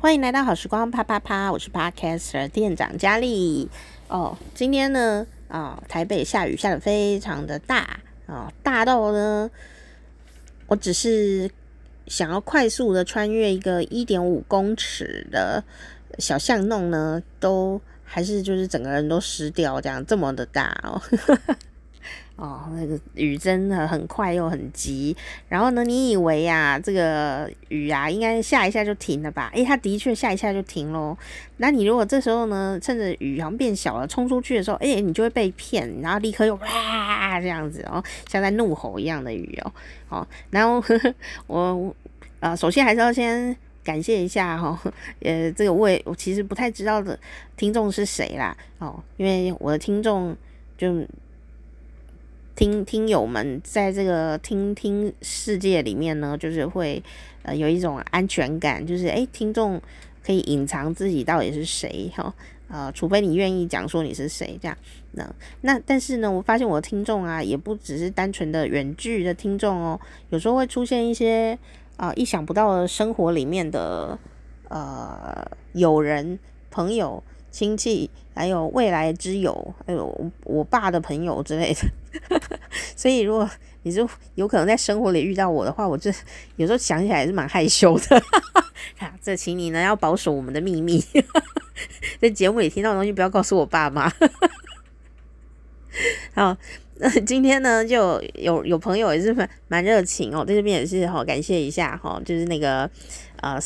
欢迎来到好时光啪啪啪，我是 Podcaster 店长佳丽哦。今天呢，啊、台北下雨下的非常的大啊、大到呢，我只是想要快速的穿越一个一点五公尺的小巷弄呢，都还是就是整个人都湿掉，这样这么的大哦。哦，那个雨真的很快又很急，然后呢，你以为呀、这个雨啊，应该下一下就停了吧？诶，它的确下一下就停喽。那你如果这时候呢，趁着雨好像变小了，冲出去的时候，诶，你就会被骗，然后立刻又哇这样子哦，像在怒吼一样的雨哦。哦，然后呵呵我呃，首先还是要先感谢一下哈、呃，这个我也我其实不太知道的听众是谁啦，哦，因为我的听众就。听听友们在这个听听世界里面呢，就是会呃有一种安全感，就是诶，听众可以隐藏自己到底是谁哈，呃，除非你愿意讲说你是谁这样。那那但是呢，我发现我的听众啊，也不只是单纯的远距的听众哦，有时候会出现一些啊、意想不到的生活里面的呃友人朋友。亲戚，还有未来之友，还有我爸的朋友之类的，所以如果你是有可能在生活里遇到我的话，我这有时候想起来也是蛮害羞的。这请你呢要保守我们的秘密，在节目里听到的东西不要告诉我爸妈。好，那今天呢就有有朋友也是蛮蛮热情哦，在这边也是好感谢一下哈，就是那个呃。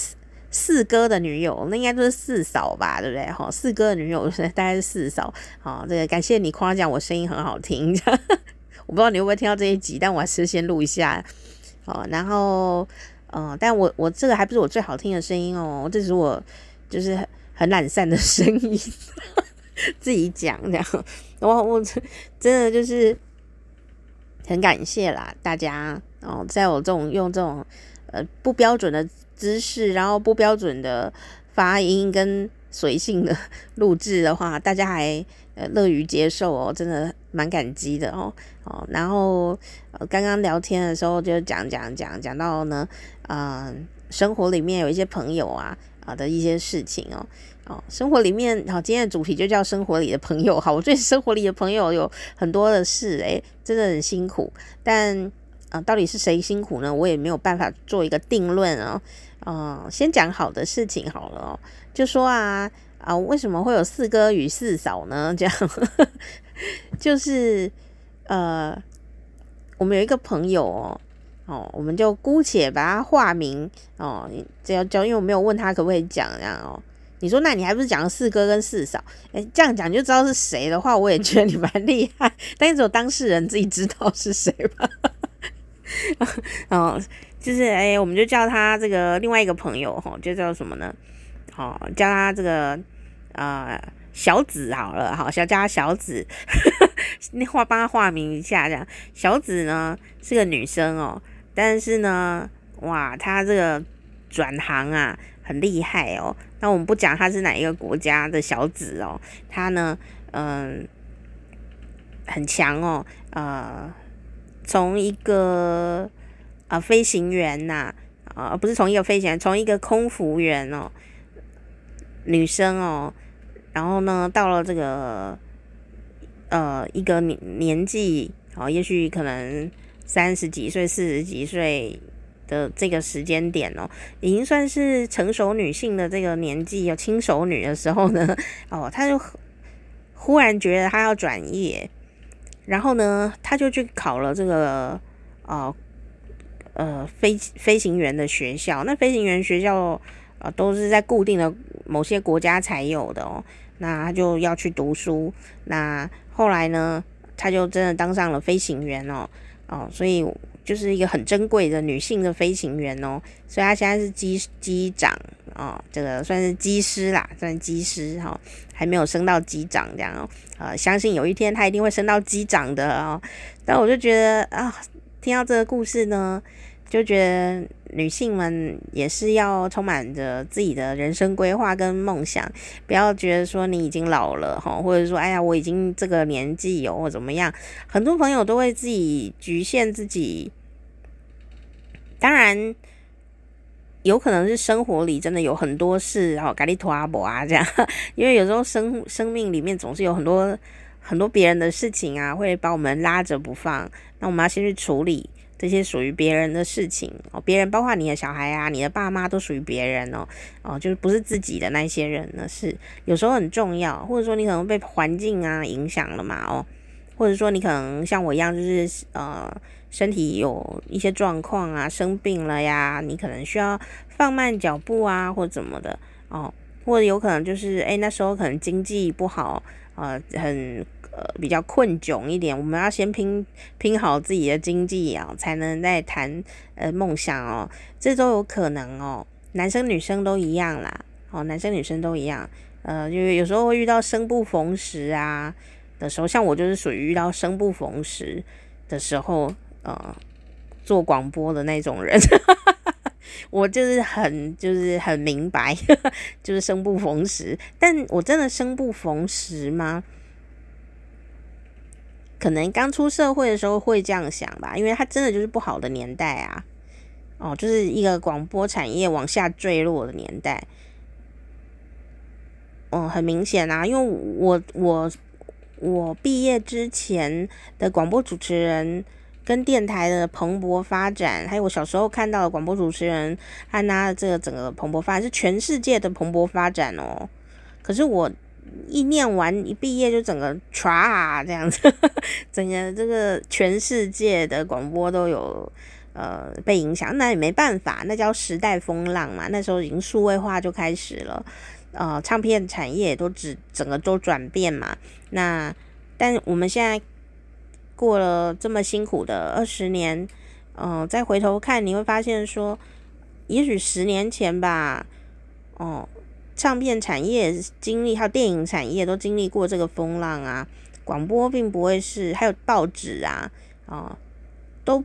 四哥的女友，那应该就是四嫂吧，对不对？哈，四哥的女友是大概是四嫂。好，这个感谢你夸奖我声音很好听。我不知道你会不会听到这一集，但我还是先录一下。好，然后，嗯、但我我这个还不是我最好听的声音哦，这是我就是很懒散的声音，自己讲这样。我我真的就是很感谢啦，大家哦，在我这种用这种呃不标准的。姿势，然后不标准的发音跟随性的录制的话，大家还呃乐于接受哦，真的蛮感激的哦哦。然后呃刚刚聊天的时候就讲讲讲讲到呢，嗯、生活里面有一些朋友啊啊、的一些事情哦哦，生活里面好，今天的主题就叫生活里的朋友。好，我对生活里的朋友有很多的事，诶，真的很辛苦，但。啊，到底是谁辛苦呢？我也没有办法做一个定论哦。嗯、先讲好的事情好了哦。就说啊啊，为什么会有四哥与四嫂呢？这样就是呃，我们有一个朋友哦哦，我们就姑且把他化名哦。这要叫，因为我没有问他可不可以讲这样哦。你说，那你还不是讲了四哥跟四嫂？诶，这样讲就知道是谁的话，我也觉得你蛮厉害。但是只有当事人自己知道是谁吧。哦，就是哎、我们就叫他这个另外一个朋友哈，就叫什么呢？好、叫他这个、呃、小紫好了，好，叫他小紫，那话帮他化名一下，这样。小紫呢是个女生哦，但是呢，哇，她这个转行啊很厉害哦。那我们不讲她是哪一个国家的小紫哦，她呢，嗯、很强哦，呃。从一个啊、飞行员呐啊、不是从一个飞行员，从一个空服员哦，女生哦，然后呢，到了这个呃一个年年纪哦，也许可能三十几岁、四十几岁的这个时间点哦，已经算是成熟女性的这个年纪，有轻熟女的时候呢，哦，她就忽然觉得她要转业。然后呢，他就去考了这个呃呃飞飞行员的学校。那飞行员学校呃都是在固定的某些国家才有的哦。那他就要去读书。那后来呢，他就真的当上了飞行员哦哦，所以就是一个很珍贵的女性的飞行员哦。所以她现在是机机长哦，这个算是机师啦，算机师哈。哦还没有升到机长这样哦，呃，相信有一天她一定会升到机长的哦。但我就觉得啊，听到这个故事呢，就觉得女性们也是要充满着自己的人生规划跟梦想，不要觉得说你已经老了哈，或者说哎呀我已经这个年纪有或怎么样，很多朋友都会自己局限自己。当然。有可能是生活里真的有很多事哦，咖喱拖阿伯啊这样，因为有时候生生命里面总是有很多很多别人的事情啊，会把我们拉着不放。那我们要先去处理这些属于别人的事情哦，别人包括你的小孩啊，你的爸妈都属于别人哦哦，就是不是自己的那些人呢，是有时候很重要，或者说你可能被环境啊影响了嘛哦，或者说你可能像我一样，就是呃。身体有一些状况啊，生病了呀，你可能需要放慢脚步啊，或怎么的哦，或者有可能就是诶，那时候可能经济不好，呃，很呃比较困窘一点，我们要先拼拼好自己的经济啊，才能再谈呃梦想哦，这都有可能哦，男生女生都一样啦，哦，男生女生都一样，呃，因为有时候会遇到生不逢时啊的时候，像我就是属于遇到生不逢时的时候。呃，做广播的那种人，我就是很就是很明白，就是生不逢时。但我真的生不逢时吗？可能刚出社会的时候会这样想吧，因为它真的就是不好的年代啊。哦，就是一个广播产业往下坠落的年代。嗯，很明显啊，因为我我我毕业之前的广播主持人。跟电台的蓬勃发展，还有我小时候看到的广播主持人，他拿的这个整个蓬勃发展是全世界的蓬勃发展哦。可是我一念完一毕业就整个唰这样子，整个这个全世界的广播都有呃被影响，那也没办法，那叫时代风浪嘛。那时候已经数位化就开始了，呃，唱片产业都只整个都转变嘛。那但我们现在。过了这么辛苦的二十年，嗯、呃，再回头看，你会发现说，也许十年前吧，哦，唱片产业经历，还有电影产业都经历过这个风浪啊。广播并不会是，还有报纸啊，啊、都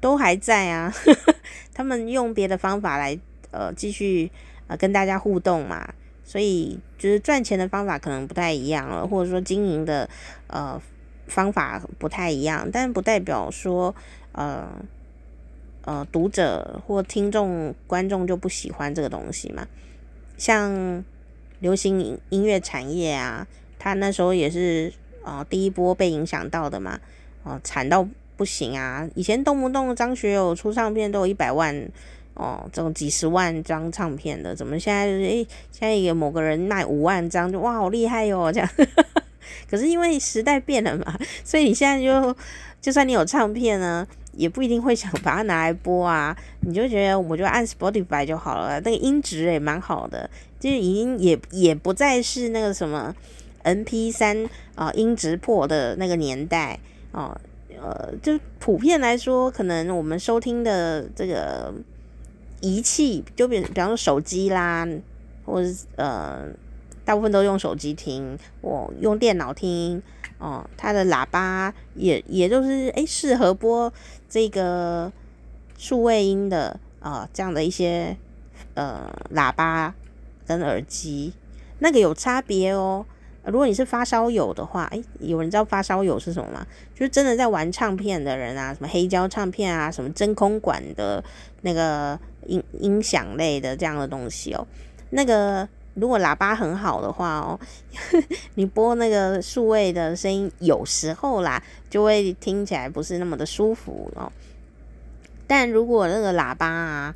都还在啊。呵呵，他们用别的方法来，呃，继续呃跟大家互动嘛。所以就是赚钱的方法可能不太一样了，或者说经营的，呃。方法不太一样，但不代表说，呃，呃，读者或听众、观众就不喜欢这个东西嘛。像流行音音乐产业啊，他那时候也是啊、呃，第一波被影响到的嘛，哦、惨到不行啊！以前动不动张学友出唱片都有一百万哦、这种几十万张唱片的，怎么现在诶、现在有某个人卖五万张就哇，好厉害哟、这样。可是因为时代变了嘛，所以你现在就就算你有唱片呢，也不一定会想把它拿来播啊。你就觉得我就按 Spotify 就好了，那个音质也蛮好的，就已经也也不再是那个什么 MP3 啊、音质破的那个年代哦。呃，就普遍来说，可能我们收听的这个仪器，就比比方说手机啦，或者呃。大部分都用手机听，我用电脑听，哦，它的喇叭也也就是诶适合播这个数位音的啊、这样的一些呃喇叭跟耳机，那个有差别哦。如果你是发烧友的话，诶，有人知道发烧友是什么吗？就是真的在玩唱片的人啊，什么黑胶唱片啊，什么真空管的那个音音响类的这样的东西哦，那个。如果喇叭很好的话哦，你播那个数位的声音，有时候啦就会听起来不是那么的舒服哦。但如果那个喇叭啊，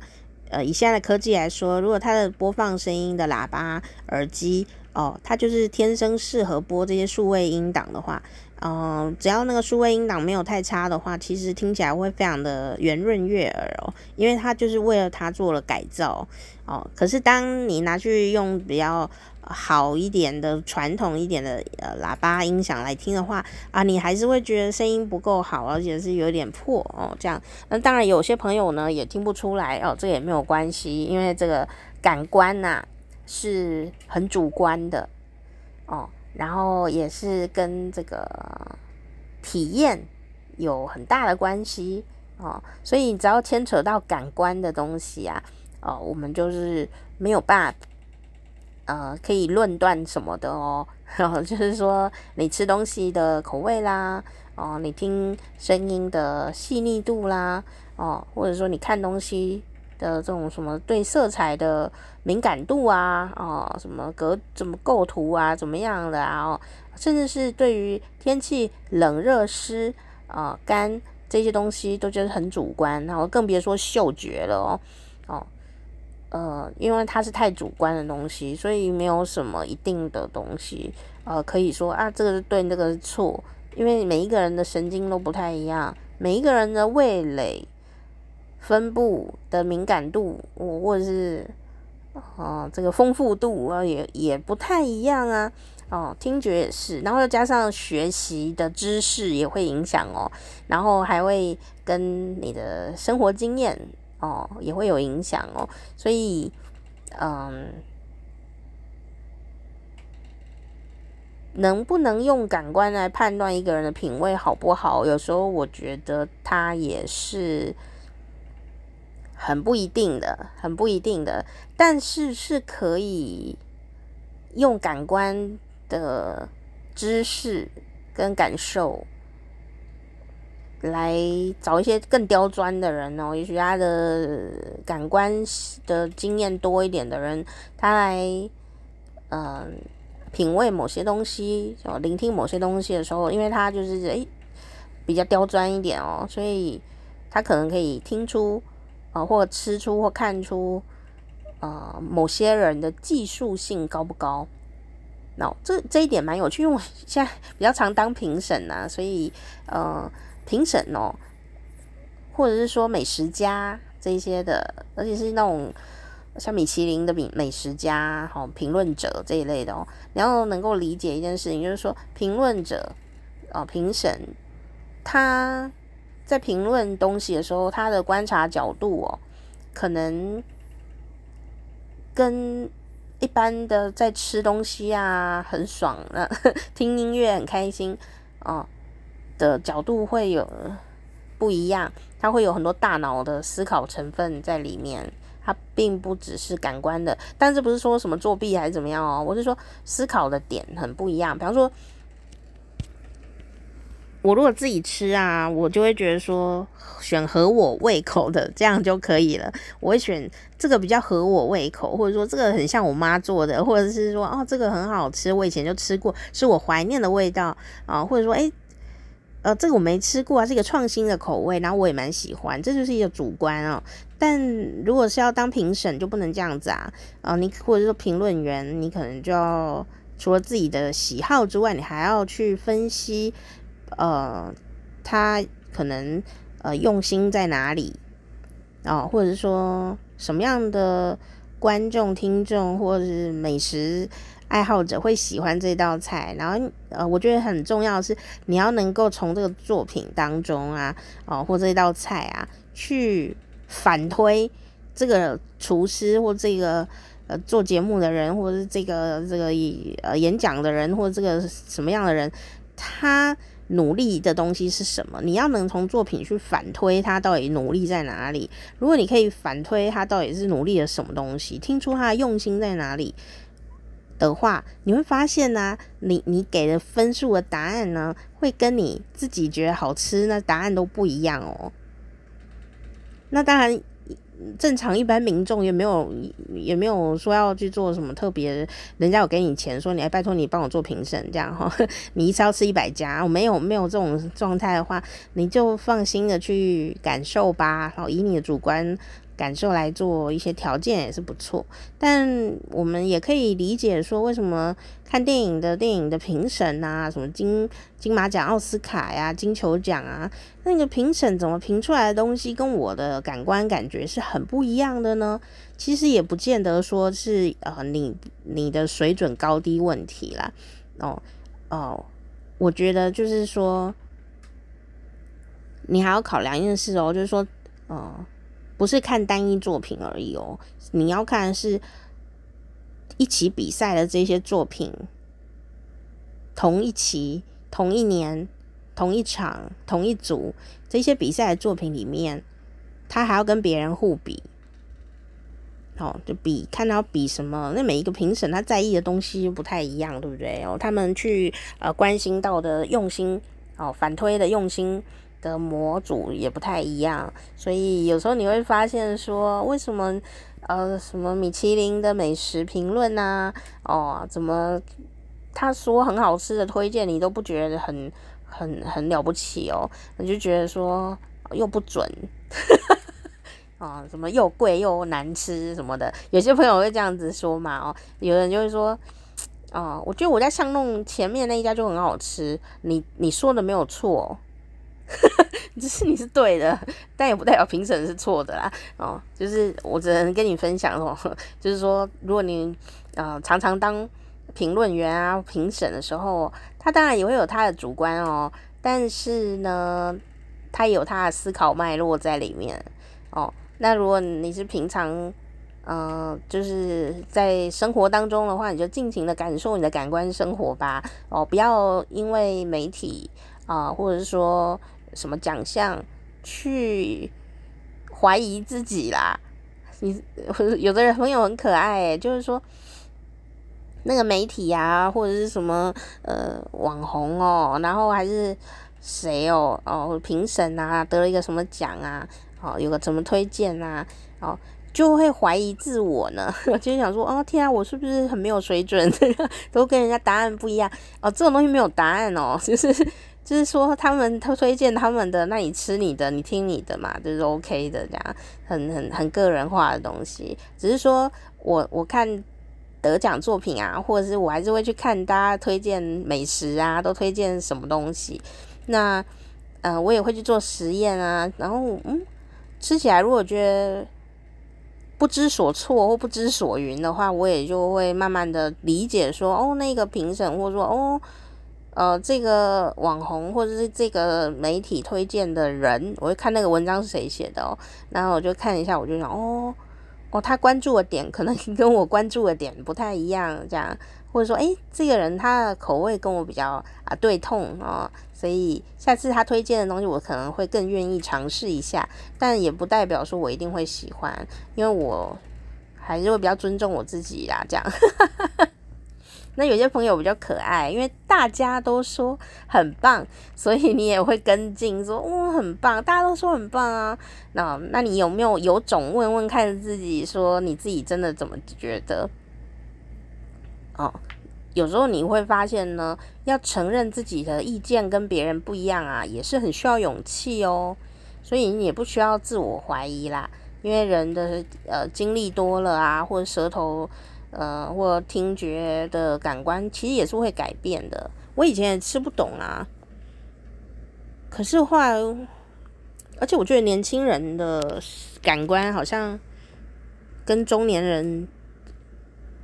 呃，以现在的科技来说，如果它的播放声音的喇叭耳机哦，它就是天生适合播这些数位音档的话。嗯、只要那个数位音档没有太差的话，其实听起来会非常的圆润悦耳哦，因为它就是为了它做了改造哦。可是当你拿去用比较好一点的传统一点的呃喇叭音响来听的话啊，你还是会觉得声音不够好，而且是有点破哦。这样，那当然有些朋友呢也听不出来哦，这也没有关系，因为这个感官呐、是很主观的。然后也是跟这个体验有很大的关系哦，所以只要牵扯到感官的东西啊，哦，我们就是没有办法，呃，可以论断什么的哦，然后，就是说你吃东西的口味啦，哦，你听声音的细腻度啦，哦，或者说你看东西的这种什么对色彩的敏感度啊，哦，什么格怎么构图啊，怎么样的啊，哦，甚至是对于天气冷热湿啊干这些东西都觉得很主观，然后更别说嗅觉了哦，哦，呃，因为它是太主观的东西，所以没有什么一定的东西，呃，可以说啊，这个是对，那个是错，因为每一个人的神经都不太一样，每一个人的味蕾。分布的敏感度，或者是哦，这个丰富度啊，也也不太一样啊。哦，听觉也是，然后又加上学习的知识也会影响哦，然后还会跟你的生活经验哦也会有影响哦。所以，嗯，能不能用感官来判断一个人的品味好不好？有时候我觉得他也是。很不一定的，很不一定的，但是是可以用感官的知识跟感受来找一些更刁钻的人哦。也许他的感官的经验多一点的人，他来嗯、品味某些东西哦，聆听某些东西的时候，因为他就是诶比较刁钻一点哦，所以他可能可以听出。啊，或吃出或看出，呃，某些人的技术性高不高？那、这这一点蛮有趣，因为现在比较常当评审呐，所以呃，评审哦，或者是说美食家这一些的，而且是那种像米其林的美美食家、好评论者这一类的哦，你要能够理解一件事情，就是说评论者啊，评审他。在评论东西的时候，他的观察角度哦，可能跟一般的在吃东西啊很爽啊，听音乐很开心哦的角度会有不一样，他会有很多大脑的思考成分在里面，它并不只是感官的，但是不是说什么作弊还是怎么样哦，我是说思考的点很不一样，比方说。我如果自己吃啊，我就会觉得说选合我胃口的这样就可以了。我会选这个比较合我胃口，或者说这个很像我妈做的，或者是说哦这个很好吃，我以前就吃过，是我怀念的味道啊，或者说诶呃这个我没吃过啊，是一个创新的口味，然后我也蛮喜欢，这就是一个主观哦。但如果是要当评审，就不能这样子啊啊，你或者说评论员，你可能就要除了自己的喜好之外，你还要去分析。呃，他可能呃用心在哪里啊、哦？或者说什么样的观众、听众或者是美食爱好者会喜欢这道菜？然后呃，我觉得很重要的是你要能够从这个作品当中啊，哦，或这道菜啊，去反推这个厨师或这个呃做节目的人，或者是这个这个呃演讲的人，或者这个什么样的人，他。努力的东西是什么？你要能从作品去反推他到底努力在哪里。如果你可以反推他到底是努力了什么东西，听出他的用心在哪里的话，你会发现呢、你你给的分数的答案呢，会跟你自己觉得好吃那答案都不一样哦。那当然。正常一般民众也没有也没有说要去做什么特别，人家有给你钱说，你还拜托你帮我做评审这样哈，你一次要吃一百家，我没有没有这种状态的话，你就放心的去感受吧，然后以你的主观。感受来做一些条件也是不错，但我们也可以理解说，为什么看电影的电影的评审啊，什么金金马奖、奥斯卡呀、金球奖啊，那个评审怎么评出来的东西跟我的感官感觉是很不一样的呢？其实也不见得说是呃你你的水准高低问题啦，哦哦，我觉得就是说，你还要考量一件事哦，就是说，哦、不是看单一作品而已哦，你要看是一起比赛的这些作品，同一期、同一年、同一场、同一组这些比赛的作品里面，他还要跟别人互比，哦，就比看到比什么，那每一个评审他在意的东西不太一样，对不对？哦，他们去呃关心到的用心，哦，反推的用心。的模组也不太一样，所以有时候你会发现说，为什么呃什么米其林的美食评论啊，哦怎么他说很好吃的推荐你都不觉得很很很了不起哦，你就觉得说又不准，啊、哦、什么又贵又难吃什么的，有些朋友会这样子说嘛哦，有人就会说。哦，我觉得我在巷弄前面那一家就很好吃。你你说的没有错，只是你是对的，但也不代表评审是错的啦。哦，就是我只能跟你分享哦，就是说，如果你呃常常当评论员啊、评审的时候，他当然也会有他的主观哦，但是呢，他也有他的思考脉络在里面哦。那如果你是平常。嗯，就是在生活当中的话，你就尽情的感受你的感官生活吧。哦，不要因为媒体啊、或者是说什么奖项去怀疑自己啦。你 有的人朋友很可爱，就是说那个媒体啊，或者是什么呃网红哦，然后还是谁哦哦评审啊，得了一个什么奖啊，哦有个怎么推荐啊，哦。就会怀疑自我呢，就想说，哦天啊，我是不是很没有水准？都跟人家答案不一样哦。这种东西没有答案哦，就是就是说他们他推荐他们的，那你吃你的，你听你的嘛，就是 OK 的这样，很很很个人化的东西。只是说我我看得奖作品啊，或者是我还是会去看大家推荐美食啊，都推荐什么东西。那呃，我也会去做实验啊，然后嗯，吃起来如果觉得。不知所措或不知所云的话，我也就会慢慢的理解说，哦，那个评审或者说，哦，呃，这个网红或者是这个媒体推荐的人，我会看那个文章是谁写的哦，然后我就看一下，我就想，哦，哦，他关注的点可能跟我关注的点不太一样，这样。或者说，诶，这个人他的口味跟我比较啊对痛哦，所以下次他推荐的东西，我可能会更愿意尝试一下，但也不代表说我一定会喜欢，因为我还是会比较尊重我自己啦。这样，那有些朋友比较可爱，因为大家都说很棒，所以你也会跟进说，哦，很棒，大家都说很棒啊。那那你有没有有种问问看自己，说你自己真的怎么觉得？哦，有时候你会发现呢，要承认自己的意见跟别人不一样啊，也是很需要勇气哦。所以你也不需要自我怀疑啦，因为人的呃经历多了啊，或者舌头呃或听觉的感官，其实也是会改变的。我以前也吃不懂啊，可是后来，而且我觉得年轻人的感官好像跟中年人。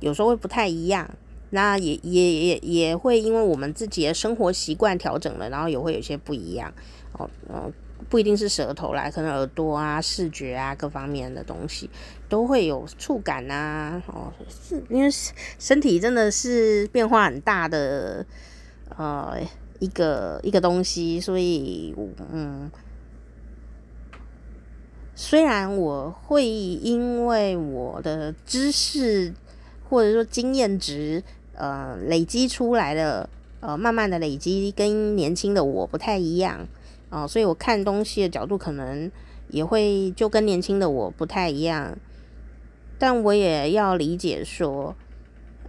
有时候会不太一样，那也也也也会因为我们自己的生活习惯调整了，然后也会有些不一样哦。嗯，不一定是舌头啦，可能耳朵啊、视觉啊各方面的东西都会有触感啊。哦，是因为身体真的是变化很大的呃一个一个东西，所以嗯，虽然我会因为我的知识。或者说经验值，呃，累积出来的，呃，慢慢的累积，跟年轻的我不太一样，哦、所以我看东西的角度可能也会就跟年轻的我不太一样，但我也要理解说，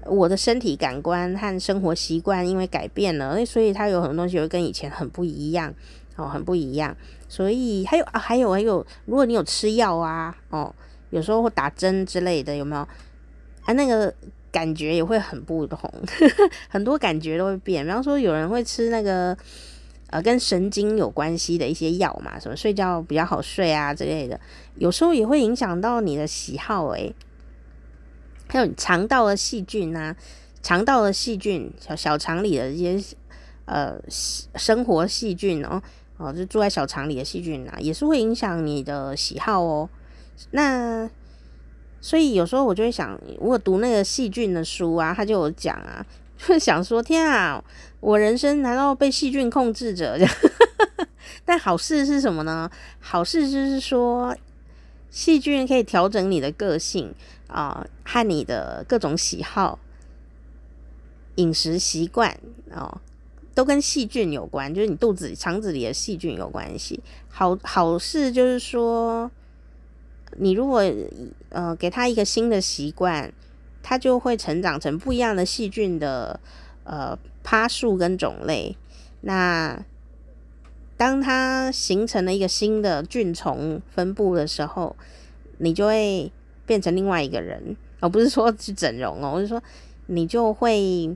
我的身体感官和生活习惯因为改变了，所以它有很多东西会跟以前很不一样，哦，很不一样，所以还有啊，还有还有，如果你有吃药啊，哦，有时候会打针之类的，有没有？啊，那个感觉也会很不同，呵呵，很多感觉都会变。比方说，有人会吃那个呃跟神经有关系的一些药嘛，什么睡觉比较好睡啊之类的，有时候也会影响到你的喜好诶。还有肠道的细菌啊，肠道的细菌，小小肠里的一些呃生活细菌哦，哦，就住在小肠里的细菌啊，也是会影响你的喜好哦。那所以有时候我就会想，我读那个细菌的书啊，他就有讲啊，就想说天啊，我人生难道被细菌控制着？但好事是什么呢？好事就是说，细菌可以调整你的个性啊、呃，和你的各种喜好、饮食习惯哦，都跟细菌有关，就是你肚子肠子里的细菌有关系。好好事就是说，你如果呃给他一个新的习惯，他就会成长成不一样的细菌的呃趴树跟种类。那当它形成了一个新的菌丛分布的时候，你就会变成另外一个人，而不是说去整容哦，我是说你就会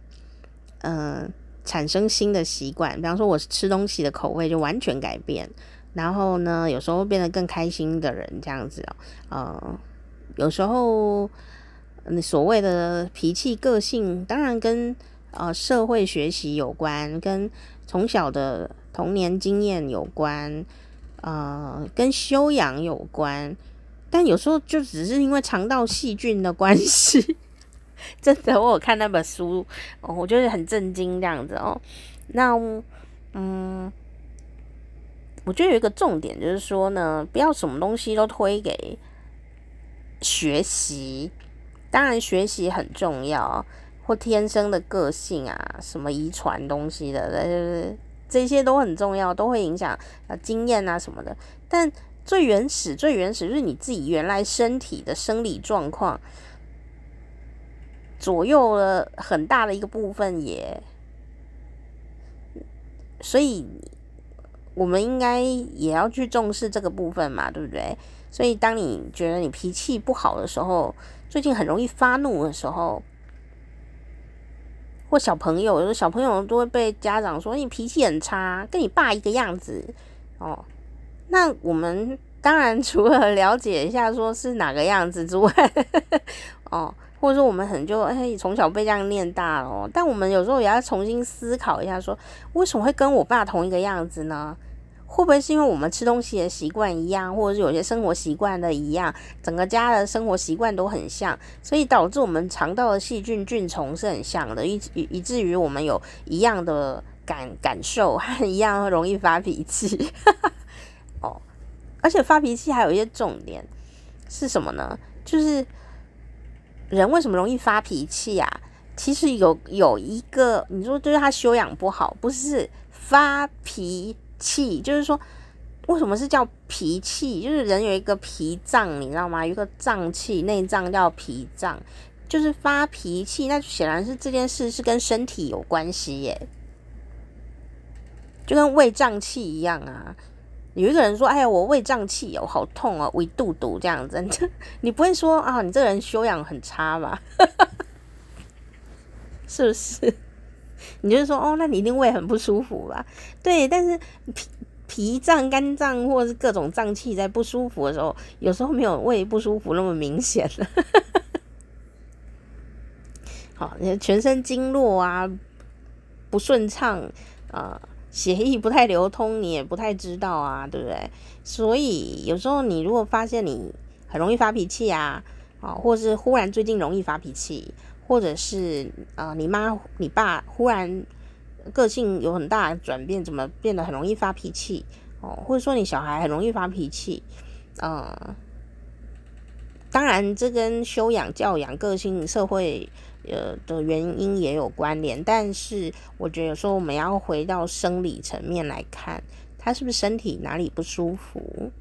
嗯。呃产生新的习惯，比方说，我吃东西的口味就完全改变，然后呢，有时候变得更开心的人这样子哦，呃，有时候你所谓的脾气个性，当然跟呃社会学习有关，跟从小的童年经验有关，呃，跟修养有关，但有时候就只是因为肠道细菌的关系。真的，我有看那本书，哦，我觉得很震惊这样子哦。那，嗯，我觉得有一个重点就是说呢，不要什么东西都推给学习。当然，学习很重要，或天生的个性啊，什么遗传东西的，呃，这些都很重要，都会影响啊经验啊什么的。但最原始、最原始就是你自己原来身体的生理状况。左右了很大的一个部分也，所以我们应该也要去重视这个部分嘛，对不对？所以当你觉得你脾气不好的时候，最近很容易发怒的时候，小朋友，有时候小朋友都会被家长说你脾气很差，跟你爸一个样子哦。那我们当然 除了了解一下说是哪个样子之外，哦。或者说我们很就哎从小被这样念大哦，但我们有时候也要重新思考一下，说为什么会跟我爸同一个样子呢？会不会是因为我们吃东西的习惯一样，或者是有些生活习惯的一样，整个家的生活习惯都很像，所以导致我们肠道的细菌菌丛是很像的，以以以至于我们有一样的感感受，和一样容易发脾气。哦，而且发脾气还有一些重点是什么呢？就是。人为什么容易发脾气啊？其实有有一个，你说就是他修养不好，不是发脾气，就是说为什么是叫脾气？就是人有一个脾脏，你知道吗？有一个脏器，内脏叫脾脏，就是发脾气。那显然是这件事是跟身体有关系耶，就跟胃胀气一样啊。有一个人说：“哎呀，我胃胀气哦，好痛哦，胃肚肚这样子。”你不会说啊，你这个人修养很差吧？是不是？你就是说哦，那你一定胃很不舒服吧？对，但是脾脾脏、肝脏或者是各种脏器在不舒服的时候，有时候没有胃不舒服那么明显的。好，你全身经络啊不顺畅啊。血液不太流通，你也不太知道啊，对不对？所以有时候你如果发现你很容易发脾气啊，啊，或是忽然最近容易发脾气，或者是啊，你妈你爸忽然个性有很大的转变，怎么变得很容易发脾气？哦，或者说你小孩很容易发脾气，啊，当然这跟修养、教养、个性、社会。呃的原因也有关联，但是我觉得有时候我们要回到生理层面来看，他是不是身体哪里不舒服？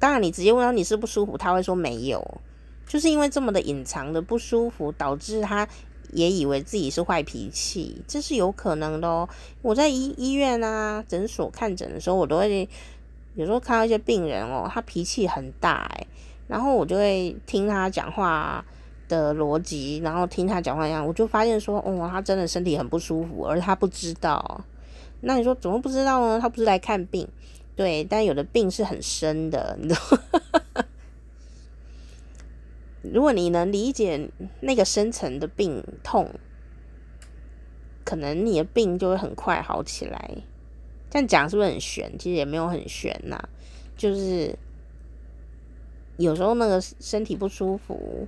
当然，你直接问他你是不舒服，他会说没有，就是因为这么的隐藏的不舒服，导致他也以为自己是坏脾气，这是有可能的哦。我在医医院啊诊所看诊的时候，我都会有时候看到一些病人哦，他脾气很大诶，然后我就会听他讲话。的逻辑，然后听他讲话一样，我就发现说，哦，他真的身体很不舒服，而他不知道。那你说怎么不知道呢？他不是来看病，对，但有的病是很深的，你知道？如果你能理解那个深层的病痛，可能你的病就会很快好起来。这样讲是不是很玄？其实也没有很玄呐，就是有时候那个身体不舒服。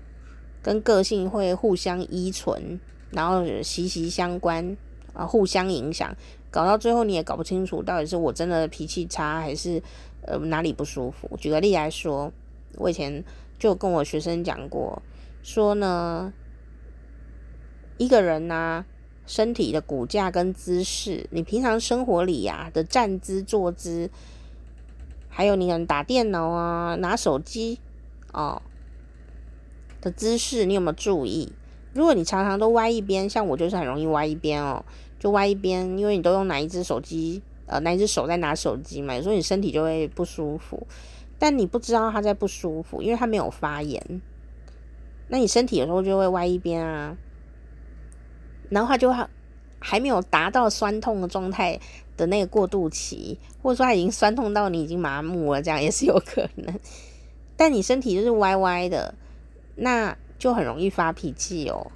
跟个性会互相依存，然后息息相关啊，互相影响，搞到最后你也搞不清楚到底是我真的脾气差，还是呃哪里不舒服。举个例来说，我以前就跟我学生讲过，说呢，一个人呢、身体的骨架跟姿势，你平常生活里呀、的站姿、坐姿，还有你可能打电脑啊、拿手机哦的姿势，你有没有注意？如果你常常都歪一边，像我就是很容易歪一边哦，就歪一边，因为你都用哪一只手机，呃，哪一只手在拿手机嘛，有时候你身体就会不舒服，但你不知道他在不舒服，因为他没有发炎，那你身体有时候就会歪一边啊。然后他就还没有达到酸痛的状态的那个过渡期，或者说他已经酸痛到你已经麻木了，这样也是有可能。但你身体就是歪歪的，那就很容易发脾气哦。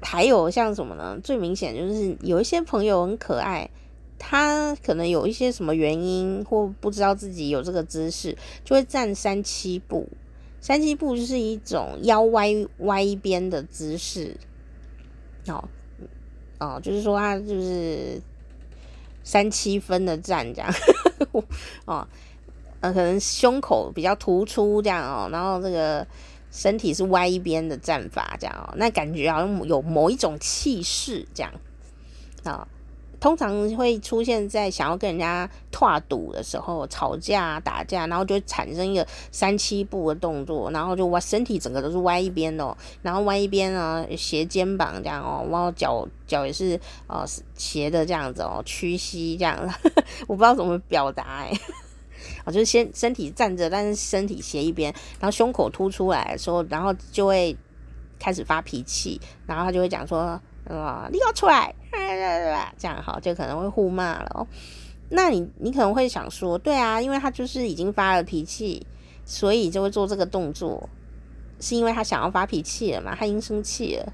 还有像什么呢？最明显就是有一些朋友很可爱，他可能有一些什么原因或不知道自己有这个姿势，就会站三七步。三七步就是一种腰歪歪一边的姿势，哦，哦，就是说他就是三七分的站这样，哦，呃，可能胸口比较突出这样哦，然后这个身体是歪一边的站法这样哦，那感觉好像有某一种气势这样，啊、通常会出现在想要跟人家拓赌的时候，吵架打架，然后就产生一个三七步的动作，然后就歪身体整个都是歪一边的哦，然后歪一边啊，斜肩膀这样哦，然后脚脚也是呃斜的这样子哦，屈膝这样，我不知道怎么表达哎，我 就是先身体站着，但是身体斜一边，然后胸口凸出来的时候，然后就会开始发脾气，然后他就会讲说。啊！你给我出来！这样好，就可能会互骂了哦。那你你可能会想说，对啊，因为他就是已经发了脾气，所以就会做这个动作，是因为他想要发脾气了嘛？他已经生气了。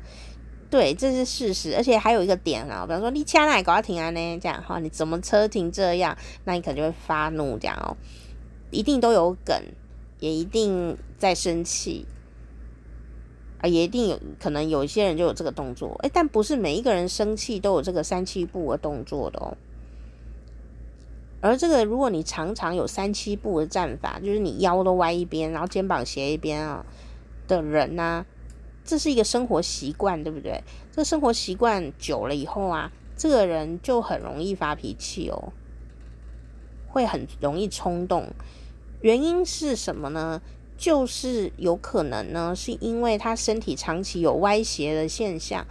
对，这是事实。而且还有一个点啊，比方说你掐哪搞要停啊呢？这样哈，你怎么车停这样？那你可能就会发怒这样哦。一定都有梗，也一定在生气。啊，也一定有可能有一些人就有这个动作，诶，但不是每一个人生气都有这个三七步的动作的哦。而这个，如果你常常有三七步的站法，就是你腰都歪一边，然后肩膀斜一边啊的人呢，这是一个生活习惯，对不对？这个生活习惯久了以后啊，这个人就很容易发脾气哦，会很容易冲动。原因是什么呢？就是有可能呢，是因为他身体长期有歪斜的现象，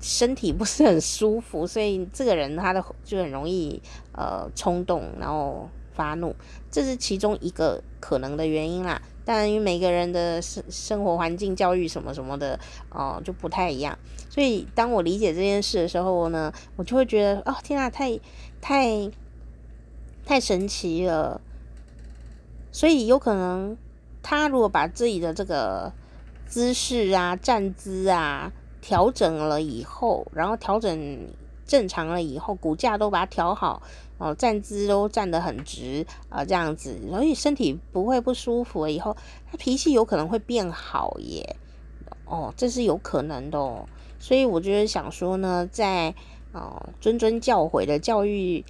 身体不是很舒服，所以这个人他的就很容易呃冲动，然后发怒，这是其中一个可能的原因啦。当然，因为每个人的生生活环境、教育什么什么的哦、就不太一样，所以当我理解这件事的时候呢，我就会觉得哦，天啊，太太太神奇了。所以有可能，他如果把自己的这个姿势啊、站姿啊调整了以后，然后调整正常了以后，骨架都把它调好，哦，站姿都站得很直啊，这样子，所以身体不会不舒服了以后，他脾气有可能会变好耶。哦，这是有可能的哦。所以我觉得想说呢，在哦谆谆教诲的教育。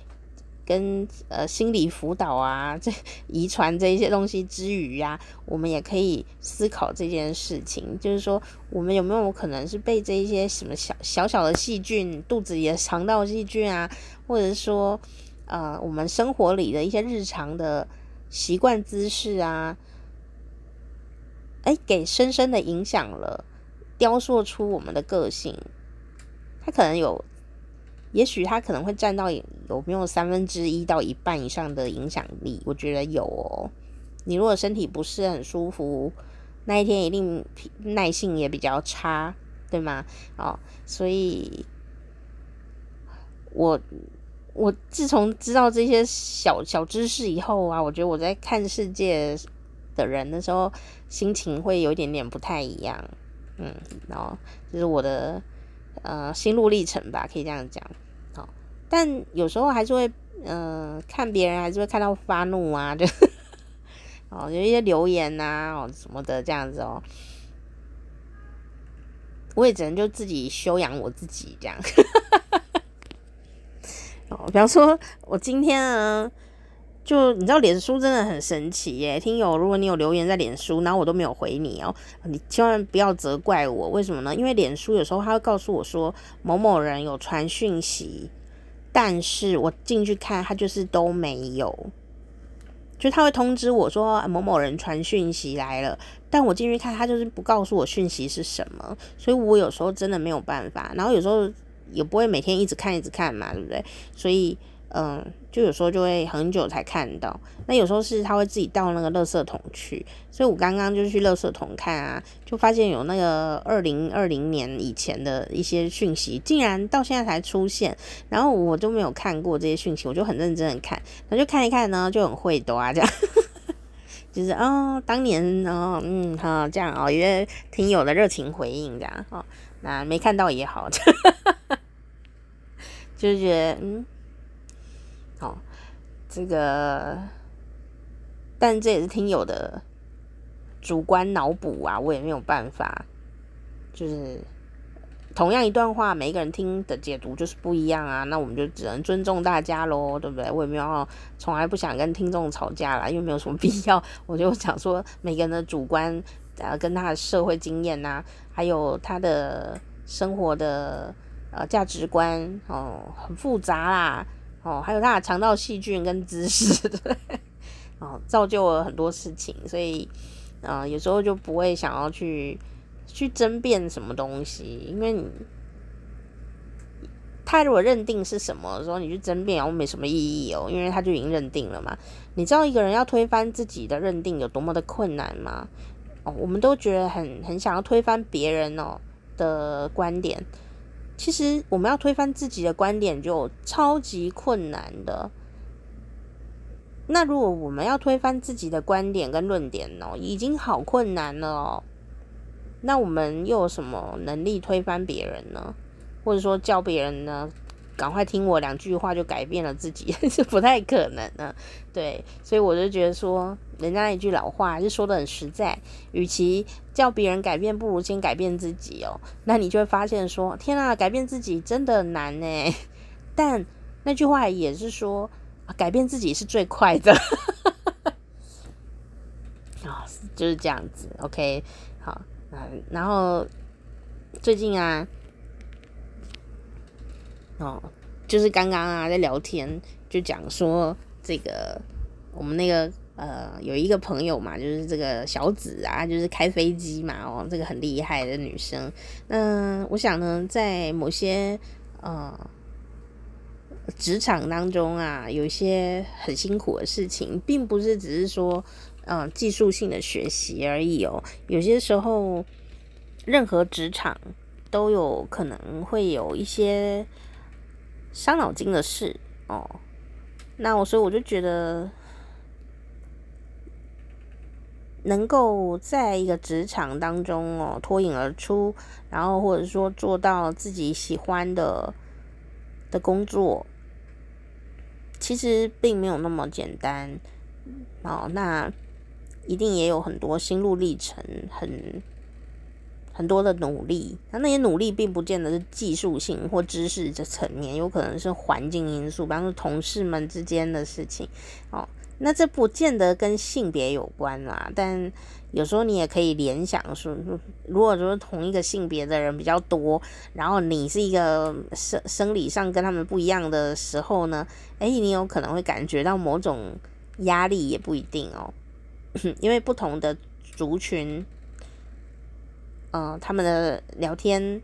跟呃心理辅导啊，这遗传这一些东西之余呀，我们也可以思考这件事情，就是说我们有没有可能是被这一些什么小小小的细菌，肚子里的肠道细菌啊，或者说呃我们生活里的一些日常的习惯姿势啊，哎，给深深的影响了，雕塑出我们的个性，它可能有。也许他可能会占到有没有三分之一到一半以上的影响力，我觉得有哦。你如果身体不是很舒服，那一天一定耐性也比较差，对吗？哦，所以我我自从知道这些小小知识以后啊，我觉得我在看世界的人的时候，心情会有一点点不太一样。嗯，然后这是我的呃心路历程吧，可以这样讲。但有时候还是会，嗯、看别人还是会看到发怒啊，就哦，有一些留言呐、啊，哦什么的这样子哦，我也只能就自己修养我自己这样。哦，比方说，我今天呢，就你知道，脸书真的很神奇耶，听友，如果你有留言在脸书，然后我都没有回你哦，你千万不要责怪我，为什么呢？因为脸书有时候他会告诉我说某某人有传讯息，但是我进去看，他就是都没有，就他会通知我说某某人传讯息来了，但我进去看，他就是不告诉我讯息是什么，所以我有时候真的没有办法，然后有时候也不会每天一直看一直看嘛，对不对？所以。嗯，就有时候就会很久才看到，那有时候是他会自己到那个垃圾桶去，所以我刚刚就去垃圾桶看啊，就发现有那个二零二零年以前的一些讯息，竟然到现在才出现，然后我就没有看过这些讯息，我就很认真的看，那就看一看呢，就很会多啊，这样，就是哦，当年哦，嗯，哈，这样哦，因为听友的热情回应这样，哦，那没看到也好，就是觉得嗯。这个，但这也是听友的主观脑补啊，我也没有办法。就是同样一段话，每一个人听的解读就是不一样啊，那我们就只能尊重大家喽，对不对？我也没有从来不想跟听众吵架啦，因为没有什么必要。我就想说，每个人的主观，呃，跟他的社会经验呐，还有他的生活的呃价值观哦，很复杂啦。哦，还有他的肠道细菌跟知识，对，哦，造就了很多事情，所以，呃，有时候就不会想要去去争辩什么东西，因为你他如果认定是什么的时候，你去争辩，然后没什么意义哦，因为他就已经认定了嘛。你知道一个人要推翻自己的认定有多么的困难吗？哦，我们都觉得很很想要推翻别人哦的观点。其实我们要推翻自己的观点就超级困难的。那如果我们要推翻自己的观点跟论点呢，已经好困难了哦。那我们又有什么能力推翻别人呢？或者说教别人呢？赶快听我两句话就改变了自己 是不太可能的，对，所以我就觉得说，人家一句老话就说得很实在，与其叫别人改变，不如先改变自己哦。那你就会发现说，天啊，改变自己真的难呢。但那句话也是说，改变自己是最快的 啊，就是这样子。OK，好，嗯，然后最近啊。哦，就是刚刚啊，在聊天就讲说这个我们那个呃有一个朋友嘛，就是这个小紫啊，就是开飞机嘛，哦，这个很厉害的女生。那我想呢，在某些呃职场当中啊，有一些很辛苦的事情，并不是只是说嗯、呃、技术性的学习而已哦，有些时候任何职场都有可能会有一些。伤脑筋的事哦，那我所以我就觉得，能够在一个职场当中哦脱颖而出，然后或者说做到自己喜欢的的工作，其实并没有那么简单哦。那一定也有很多心路历程，很。很多的努力，那那些努力并不见得是技术性或知识的层面，有可能是环境因素，比方说同事们之间的事情，哦，那这不见得跟性别有关啦。但有时候你也可以联想说，如果说同一个性别的人比较多，然后你是一个生生理上跟他们不一样的时候呢，诶，你有可能会感觉到某种压力，也不一定哦，因为不同的族群。呃，他们的聊天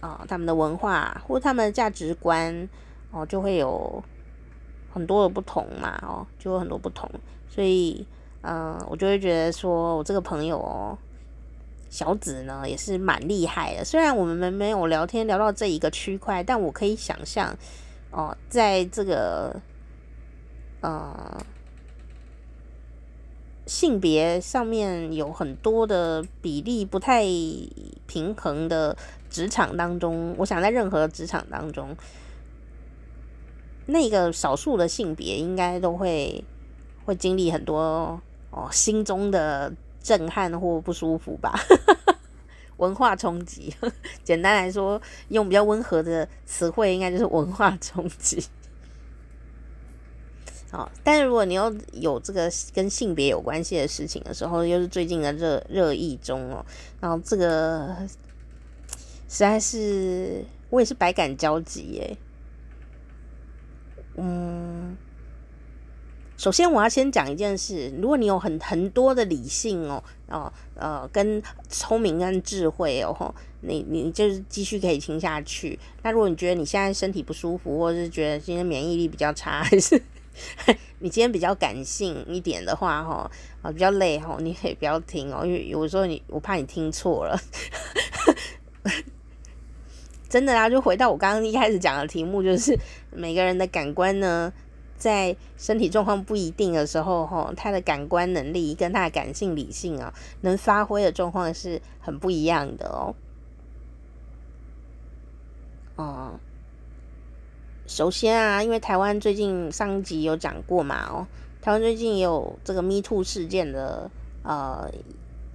啊、他们的文化或他们的价值观哦、就会有很多的不同嘛，哦，就有很多不同，所以，嗯、我就会觉得说，我这个朋友哦，小紫呢也是蛮厉害的。虽然我们没没有聊天聊到这一个区块，但我可以想象，哦、在这个，呃。性别上面有很多的比例不太平衡的职场当中，我想在任何职场当中，那个少数的性别应该都会会经历很多哦心中的震撼或不舒服吧，文化冲击。简单来说，用比较温和的词汇，应该就是文化冲击。哦，但是如果你要有这个跟性别有关系的事情的时候，又是最近的热热议中哦，然后这个实在是我也是百感交集耶。嗯，首先我要先讲一件事，如果你有很很多的理性哦，哦呃，跟聪明跟智慧哦，你你就是继续可以听下去。那如果你觉得你现在身体不舒服，或者是觉得今天免疫力比较差，还是 你今天比较感性一点的话，哈啊比较累哈，你可以不要听哦，因为有时候你我怕你听错了。真的啊，就回到我刚刚一开始讲的题目，就是每个人的感官呢，在身体状况不一定的时候，哈，他的感官能力跟他的感性理性啊，能发挥的状况是很不一样的哦。哦、首先啊，因为台湾最近上一集有讲过嘛，哦，台湾最近也有这个 Me Too 事件的，呃，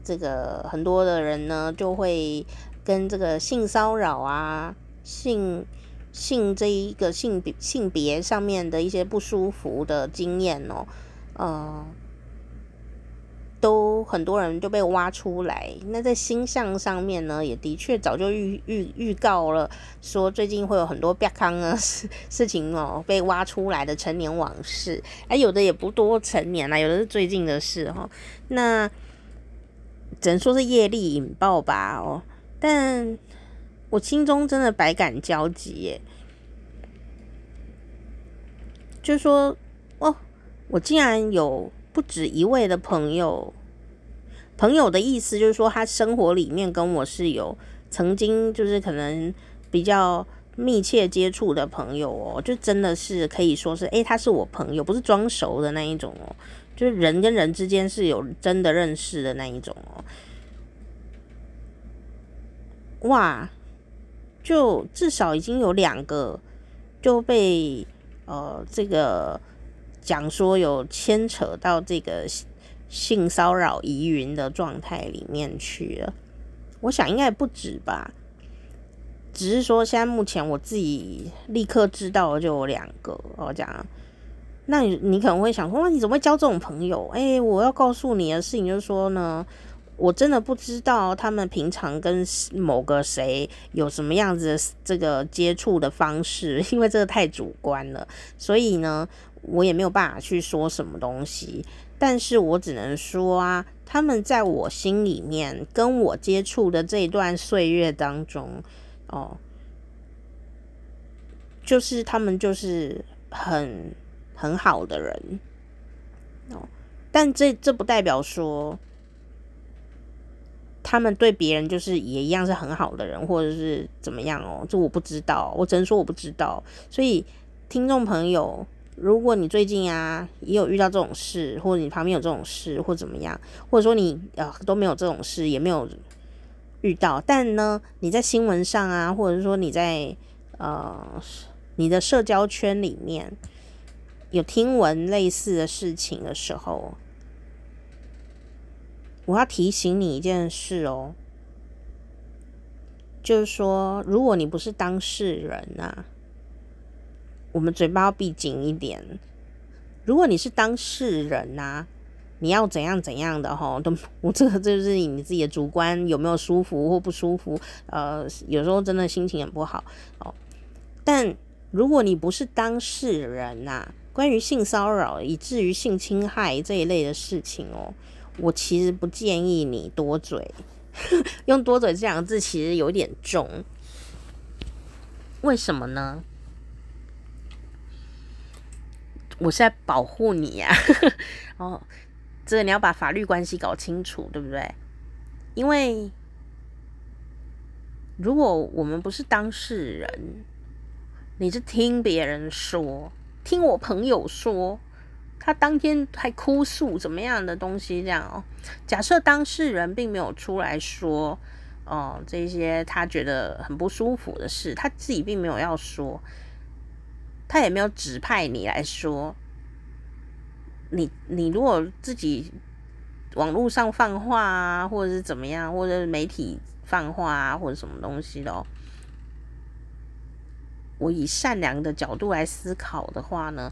这个很多的人呢就会。跟这个性骚扰啊，性性这一个性别性别上面的一些不舒服的经验哦，呃，都很多人就被挖出来。那在星象上面呢，也的确早就预预预告了，说最近会有很多不康的 事事情哦被挖出来的成年往事。哎，有的也不多成年啦，有的是最近的事哈、哦。那只能说是业力引爆吧哦。但我心中真的百感交集耶，就说哦，我竟然有不止一位的朋友，朋友的意思就是说，他生活里面跟我是有曾经就是可能比较密切接触的朋友哦，就真的是可以说是，诶，他是我朋友，不是装熟的那一种哦，就是人跟人之间是有真的认识的那一种哦。哇，就至少已经有两个就被呃这个讲说有牵扯到这个性骚扰疑云的状态里面去了。我想应该不止吧，只是说现在目前我自己立刻知道的就有两个。我讲，那你你可能会想说，哇，你怎么会交这种朋友？哎，我要告诉你的事情就是说呢。我真的不知道他们平常跟某个谁有什么样子的这个接触的方式，因为这个太主观了，所以呢，我也没有办法去说什么东西。但是我只能说啊，他们在我心里面跟我接触的这一段岁月当中，哦，就是他们就是很很好的人哦，但这这不代表说。他们对别人就是也一样是很好的人，或者是怎么样哦？这我不知道，我只能说我不知道。所以，听众朋友，如果你最近啊也有遇到这种事，或者你旁边有这种事，或怎么样，或者说你呃都没有这种事，也没有遇到，但呢你在新闻上啊，或者是说你在呃你的社交圈里面有听闻类似的事情的时候。我要提醒你一件事哦，就是说，如果你不是当事人呐，我们嘴巴要闭紧一点。如果你是当事人呐，你要怎样怎样的吼，都 我这个就是你自己的主观有没有舒服或不舒服，呃，有时候真的心情很不好哦。但如果你不是当事人呐，关于性骚扰以至于性侵害这一类的事情哦。我其实不建议你多嘴，用多嘴这两个字其实有点重。为什么呢？我是在保护你呀。哦，这你要把法律关系搞清楚，对不对？因为如果我们不是当事人，你是听别人说，听我朋友说。他当天还哭诉怎么样的东西？这样哦。假设当事人并没有出来说，哦，这些他觉得很不舒服的事，他自己并没有要说，他也没有指派你来说。你你如果自己网络上放话啊，或者是怎么样，或者媒体放话啊，或者什么东西的，我以善良的角度来思考的话呢？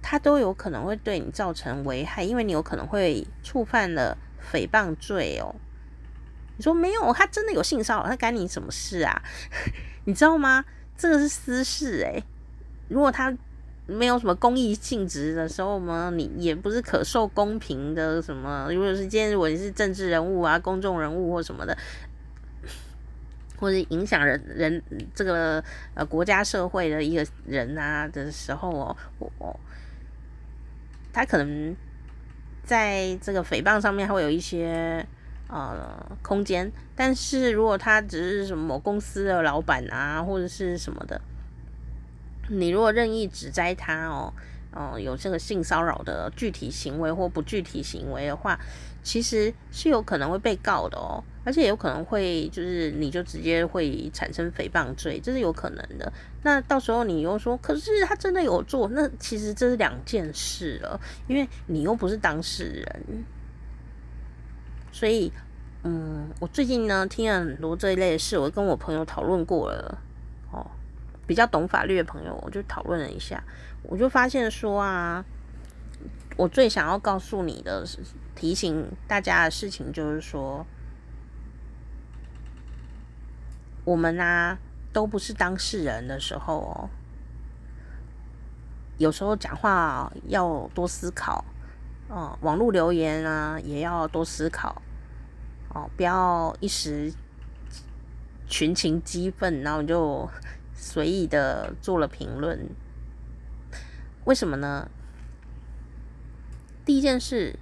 他都有可能会对你造成危害，因为你有可能会触犯了诽谤罪哦。你说没有，他真的有性骚扰，他干你什么事啊？你知道吗？这个是私事诶。如果他没有什么公益性质的时候嘛，你也不是可受公平的什么。如果是今天，如果是政治人物啊、公众人物或什么的，或者影响人人这个呃国家社会的一个人啊的时候哦，我他可能在这个诽谤上面会有一些。呃，空间，但是如果他只是什么公司的老板啊，或者是什么的，你如果任意指摘他哦，哦、有这个性骚扰的具体行为或不具体行为的话，其实是有可能会被告的哦，而且有可能会就是你就直接会产生诽谤罪，这是有可能的。那到时候你又说，可是他真的有做，那其实这是两件事了，因为你又不是当事人。所以，嗯，我最近呢听了很多这一类的事，我跟我朋友讨论过了，哦，比较懂法律的朋友，我就讨论了一下，我就发现说啊，我最想要告诉你的、提醒大家的事情就是说，我们啊都不是当事人的时候哦，有时候讲话要多思考。哦，网络留言啊，也要多思考哦，不要一时群情激愤，然后就随意的做了评论。为什么呢？第一件事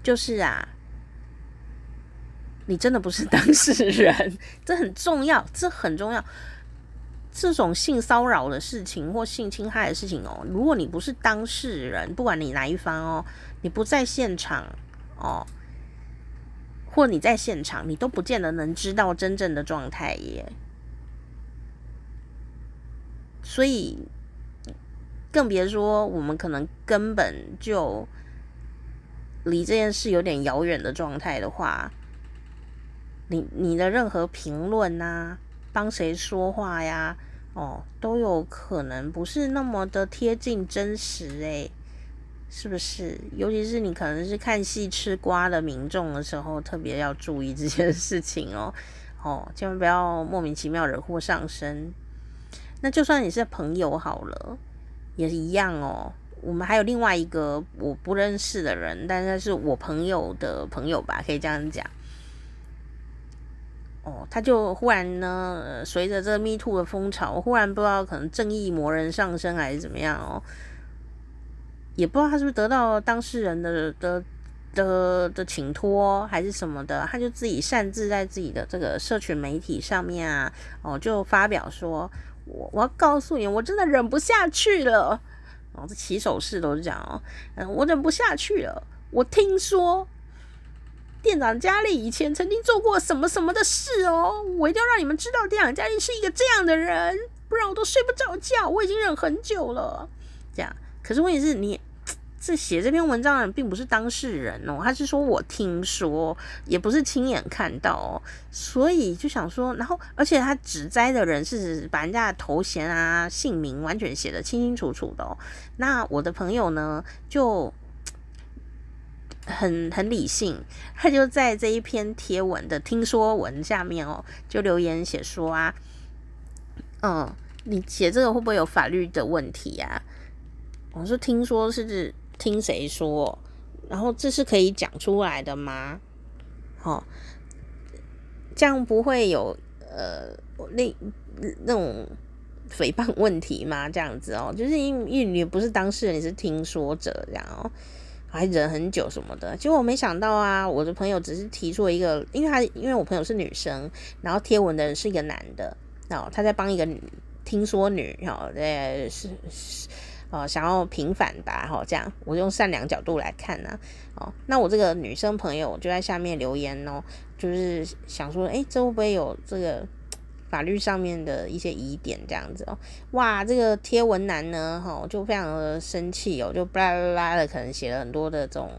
就是啊，你真的不是当事人，这很重要，这很重要。这种性骚扰的事情或性侵害的事情哦，如果你不是当事人，不管你哪一方哦，你不在现场哦，或你在现场，你都不见得能知道真正的状态耶。所以，更别说我们可能根本就离这件事有点遥远的状态的话，你你的任何评论啊，帮谁说话呀？哦，都有可能不是那么的贴近真实诶，是不是？尤其是你可能是看戏吃瓜的民众的时候，特别要注意这件事情哦。哦，千万不要莫名其妙惹祸上身。那就算你是朋友好了，也是一样哦。我们还有另外一个我不认识的人，但是是我朋友的朋友吧，可以这样讲。哦，他就忽然呢，随着这个 Me Too 的风潮，忽然不知道可能正义魔人上身还是怎么样哦，也不知道他是不是得到当事人的的的的请托还是什么的，他就自己擅自在自己的这个社群媒体上面啊，哦，就发表说，我我要告诉你，我真的忍不下去了，哦，这起手式都是这样哦，嗯，我忍不下去了，我听说。店长佳丽以前曾经做过什么什么的事哦，我一定要让你们知道，店长佳丽是一个这样的人，不然我都睡不着觉。我已经忍很久了，这样。可是问题是你这写这篇文章的人并不是当事人哦，他是说我听说，也不是亲眼看到哦，所以就想说，然后而且他指摘的人是把人家的头衔啊、姓名完全写得清清楚楚的哦。那我的朋友呢，就。很很理性，他就在这一篇贴文的听说文下面哦，就留言写说啊，嗯，你写这个会不会有法律的问题呀？我是听说是听谁说，然后这是可以讲出来的吗？好，这样不会有呃那那种诽谤问题吗？这样子哦，就是因为因你不是当事人，你是听说者这样哦。还忍很久什么的，结果我没想到啊，我的朋友只是提出了一个，因为他因为我朋友是女生，然后贴文的人是一个男的，然后他在帮一个听说女，哈，呃是是哦想要平反吧，哈这样，我用善良角度来看呢，哦，那我这个女生朋友就在下面留言哦，就是想说，诶，这会不会有这个？法律上面的一些疑点，这样子哦，哇，这个贴文男呢，哈，就非常的生气哦，就巴拉巴拉的，可能写了很多的这种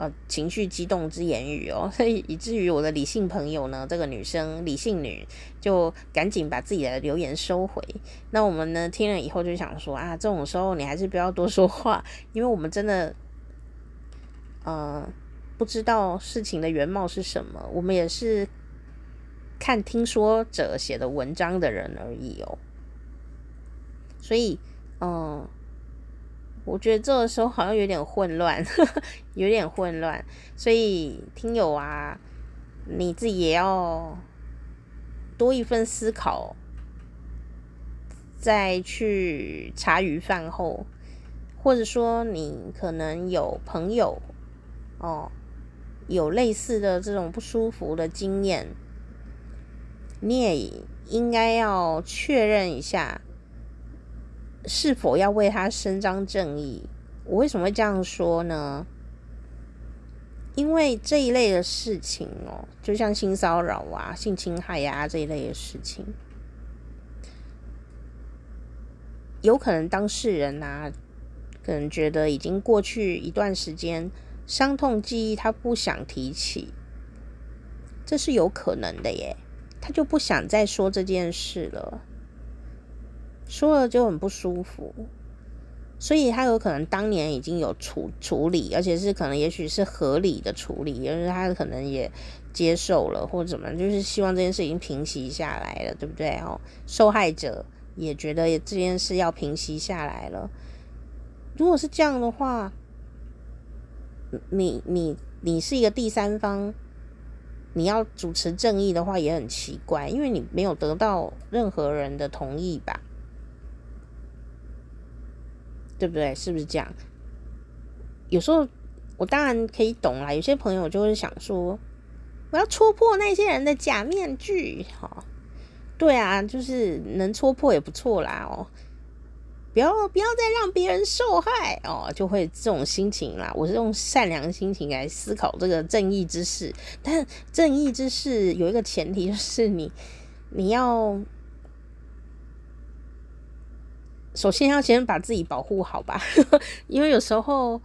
呃情绪激动之言语哦，所以以至于我的理性朋友呢，这个女生理性女就赶紧把自己的留言收回。那我们呢听了以后就想说啊，这种时候你还是不要多说话，因为我们真的呃不知道事情的原貌是什么，我们也是看听说者写的文章的人而已哦。所以，嗯，我觉得这个时候好像有点混乱，呵呵，有点混乱。所以，听友啊，你自己也要多一份思考，再去茶余饭后，或者说你可能有朋友哦，有类似的这种不舒服的经验，你也应该要确认一下。是否要为他伸张正义？我为什么会这样说呢？因为这一类的事情哦，就像性骚扰啊、性侵害呀、这一类的事情，有可能当事人啊，可能觉得已经过去一段时间，伤痛记忆他不想提起，这是有可能的耶，他就不想再说这件事了。说了就很不舒服，所以他有可能当年已经有处处理，而且是可能也许是合理的处理，就是他可能也接受了或怎么，就是希望这件事已经平息下来了，对不对？哦，受害者也觉得这件事要平息下来了。如果是这样的话，你你你是一个第三方，你要主持正义的话也很奇怪，因为你没有得到任何人的同意吧？对不对？是不是这样？有时候我当然可以懂啦。有些朋友就会想说，我要戳破那些人的假面具。哈，对啊，就是能戳破也不错啦。哦，不要不要再让别人受害哦，就会这种心情啦。我是用善良的心情来思考这个正义之事，但正义之事有一个前提，就是你你要。首先要先把自己保护好吧，因为有时候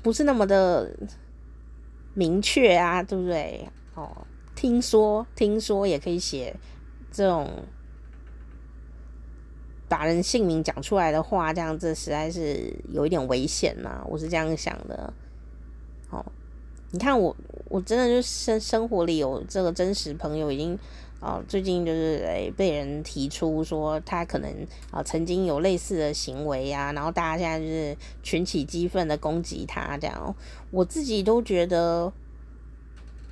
不是那么的明确啊，对不对？哦，听说听说也可以写这种把人姓名讲出来的话，这样子实在是有一点危险呐，我是这样想的。哦，你看我我真的就生生活里有这个真实朋友已经。哦，最近就是诶被人提出说他可能啊曾经有类似的行为呀，然后大家现在就是群起激愤的攻击他这样，我自己都觉得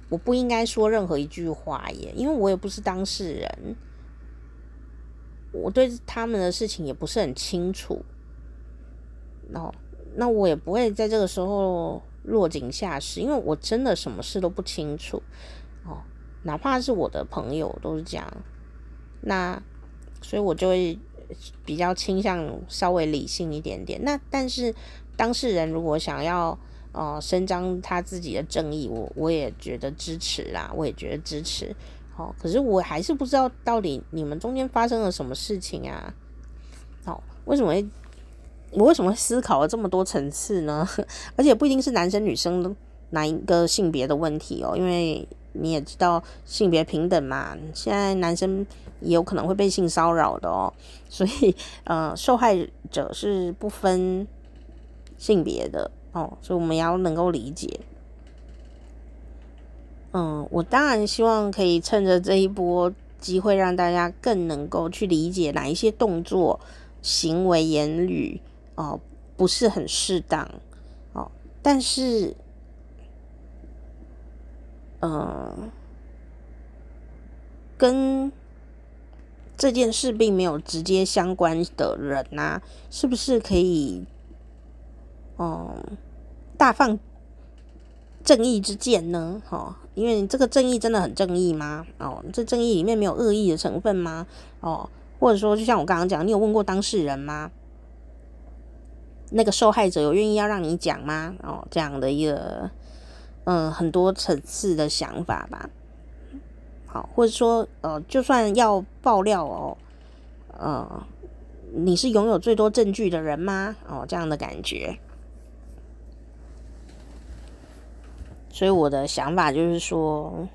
我不应该说任何一句话耶，因为我也不是当事人，我对他们的事情也不是很清楚，哦，那我也不会在这个时候落井下石，因为我真的什么事都不清楚，哪怕是我的朋友都是这样，那所以我就会比较倾向稍微理性一点点。那但是当事人如果想要呃伸张他自己的正义，我我也觉得支持啦，我也觉得支持。好，可是我还是不知道到底你们中间发生了什么事情啊？好，为什么会我为什么会思考了这么多层次呢？而且不一定是男生女生的哪一个性别的问题哦，因为。你也知道性别平等嘛，现在男生也有可能会被性骚扰的哦，所以呃，受害者是不分性别的哦，所以我们要能够理解。嗯，我当然希望可以趁着这一波机会，让大家更能够去理解哪一些动作、行为、言语哦不是很适当哦，但是。嗯，跟这件事并没有直接相关的人呐、是不是可以，嗯，大放正义之剑呢？哦，因为这个正义真的很正义吗？哦，这正义里面没有恶意的成分吗？哦，或者说，就像我刚刚讲，你有问过当事人吗？那个受害者有愿意要让你讲吗？哦，这样的一个。嗯，很多层次的想法吧，好，或者说，呃，就算要爆料哦，呃，你是拥有最多证据的人吗？哦，这样的感觉。所以我的想法就是说，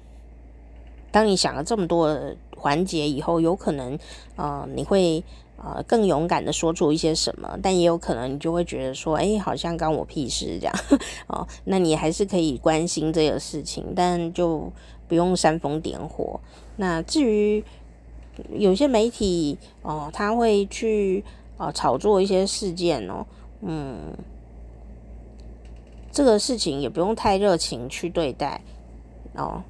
当你想了这么多环节以后，有可能，呃，你会呃更勇敢的说出一些什么，但也有可能你就会觉得说，哎，好像关我屁事这样哦。那你还是可以关心这个事情，但就不用煽风点火。那至于有些媒体哦，他会去呃炒作一些事件哦，嗯。这个事情也不用太热情去对待哦，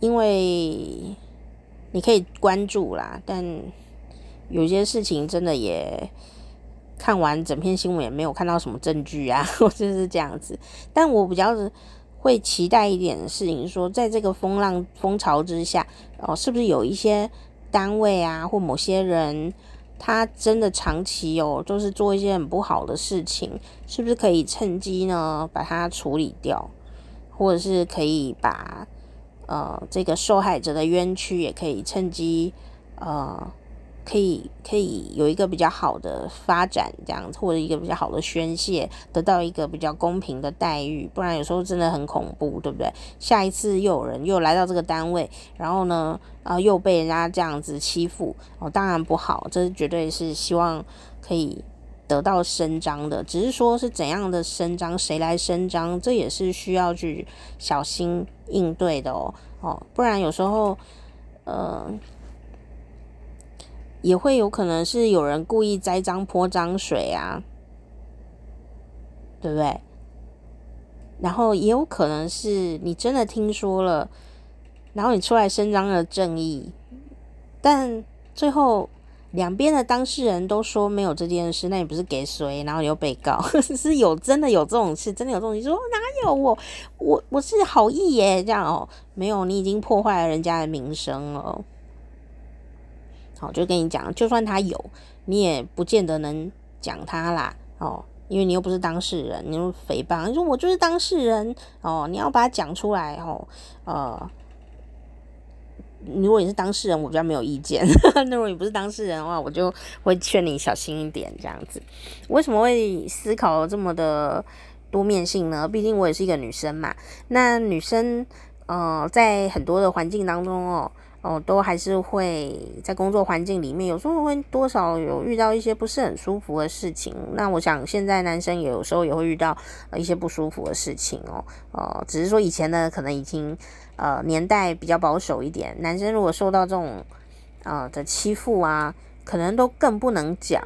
因为你可以关注啦，但有些事情真的也看完整篇新闻也没有看到什么证据啊，或者是这样子。但我比较会期待一点的事情，说在这个风浪风潮之下，哦，是不是有一些单位啊，或某些人？他真的长期哦，就是做一些很不好的事情，是不是可以趁机呢把它处理掉，或者是可以把呃这个受害者的冤屈也可以趁机呃。可以可以有一个比较好的发展，这样或者一个比较好的宣泄，得到一个比较公平的待遇，不然有时候真的很恐怖，对不对？下一次又有人又来到这个单位，然后呢，啊、呃，又被人家这样子欺负，哦，当然不好，这绝对是希望可以得到伸张的，只是说是怎样的伸张，谁来伸张，这也是需要去小心应对的哦，哦，不然有时候，呃。也会有可能是有人故意栽赃泼脏水啊，对不对？然后也有可能是你真的听说了，然后你出来伸张了正义，但最后两边的当事人都说没有这件事，那你不是给谁？然后你又被告，是有真的有这种事，真的有这种事，说哪有我我我是好意耶，这样哦，没有，你已经破坏了人家的名声了。好，就跟你讲，就算他有，你也不见得能讲他啦，哦，因为你又不是当事人，你又诽谤，你说我就是当事人，哦，你要把它讲出来，哦，呃，如果你是当事人，我比较没有意见；那如果你不是当事人的话，我就会劝你小心一点，这样子。为什么会思考这么的多面性呢？毕竟我也是一个女生嘛，那女生，呃，在很多的环境当中哦。哦，都还是会在工作环境里面，有时候会多少有遇到一些不是很舒服的事情。那我想现在男生有时候也会遇到一些不舒服的事情哦。哦，只是说以前呢，可能已经呃年代比较保守一点，男生如果受到这种呃的欺负啊，可能都更不能讲。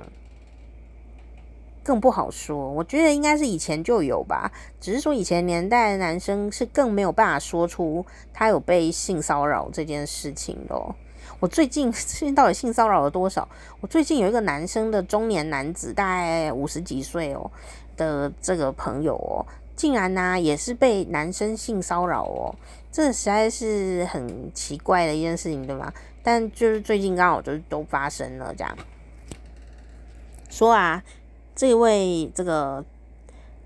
更不好说，我觉得应该是以前就有吧，只是说以前年代的男生是更没有办法说出他有被性骚扰这件事情的。我最近 最近到底性骚扰了多少？我最近有一个男生的中年男子，大概五十几岁哦的这个朋友哦，竟然呢也是被男生性骚扰哦，这实在是很奇怪的一件事情，对吗？但就是最近刚好就是都发生了这样，说啊。这位这个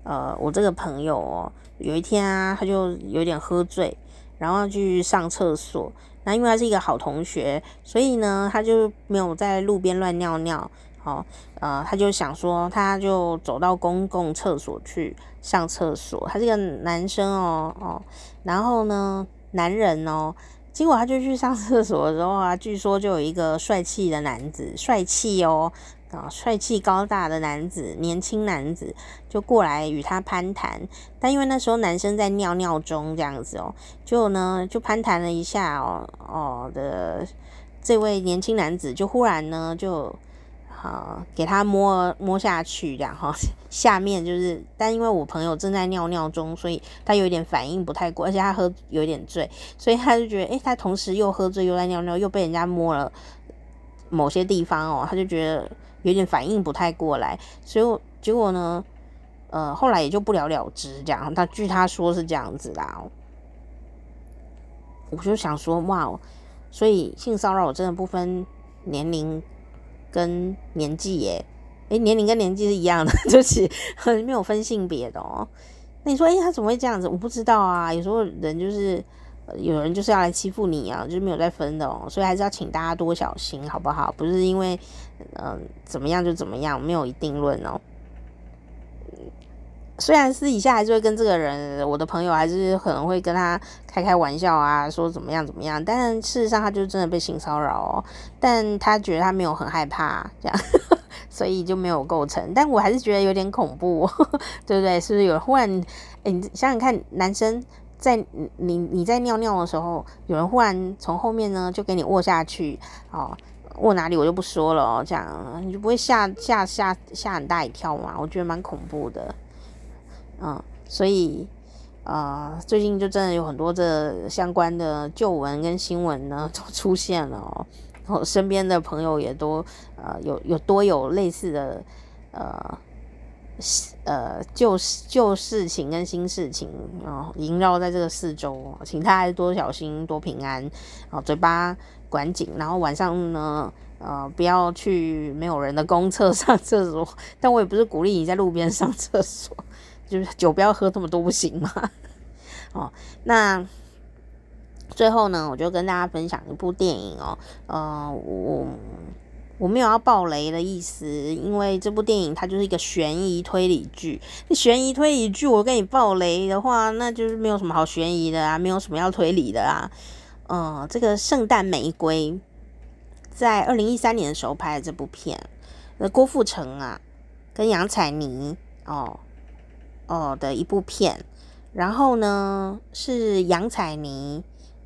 呃，我这个朋友哦，有一天啊，他就有点喝醉，然后去上厕所。那因为他是一个好同学，所以呢，他就没有在路边乱尿尿。好，呃，他就想说，他就走到公共厕所去上厕所。他是个男生哦哦，然后呢，男人哦，结果他就去上厕所的时候啊，据说就有一个帅气的男子，帅气哦。啊，帅气高大的男子，年轻男子就过来与他攀谈，但因为那时候男生在尿尿中这样子哦，就呢就攀谈了一下哦哦的这位年轻男子就忽然呢就、啊、给他摸摸下去这样哈，下面就是，但因为我朋友正在尿尿中，所以他有点反应不太过，而且他喝有点醉，所以他就觉得诶，他同时又喝醉又在尿尿，又被人家摸了某些地方哦，他就觉得。有点反应不太过来，所以结果呢，呃，后来也就不了了之这样。他据他说是这样子啦，我就想说，哇，所以性骚扰真的不分年龄跟年纪耶？诶，年龄跟年纪是一样的，就是 没有分性别的哦。那你说，诶，他怎么会这样子？我不知道啊。有时候人就是。有人就是要来欺负你啊，就是没有在分的哦，所以还是要请大家多小心，好不好？不是因为嗯、怎么样就怎么样，没有一定论哦。虽然私底下还是会跟这个人，我的朋友还是可能会跟他开开玩笑啊，说怎么样怎么样，但事实上他就真的被性骚扰哦。但他觉得他没有很害怕，这样，所以就没有构成。但我还是觉得有点恐怖，对不对？是不是有忽然，哎，你想想看，男生在你你在尿尿的时候，有人忽然从后面呢就给你握下去，哦，握哪里我就不说了哦，这样你就不会吓吓吓吓很大一跳嘛？我觉得蛮恐怖的。嗯，所以，呃，最近就真的有很多这相关的旧闻跟新闻呢都出现了哦，我身边的朋友也都呃有有多有类似的呃呃旧旧事情跟新事情哦萦绕在这个四周，请他还是多小心多平安哦，嘴巴管紧，然后晚上呢呃不要去没有人的公厕上厕所，但我也不是鼓励你在路边上厕所。就是酒不要喝这么多不行吗？哦，那最后呢，我就跟大家分享一部电影哦。呃，我我没有要爆雷的意思，因为这部电影它就是一个悬疑推理剧。悬疑推理剧，我跟你爆雷的话，那就是没有什么好悬疑的啊，没有什么要推理的啊。嗯、这个《圣诞玫瑰》在二零一三年的时候拍的这部片，那郭富城啊跟杨采妮哦。哦的一部片，然后呢是杨采妮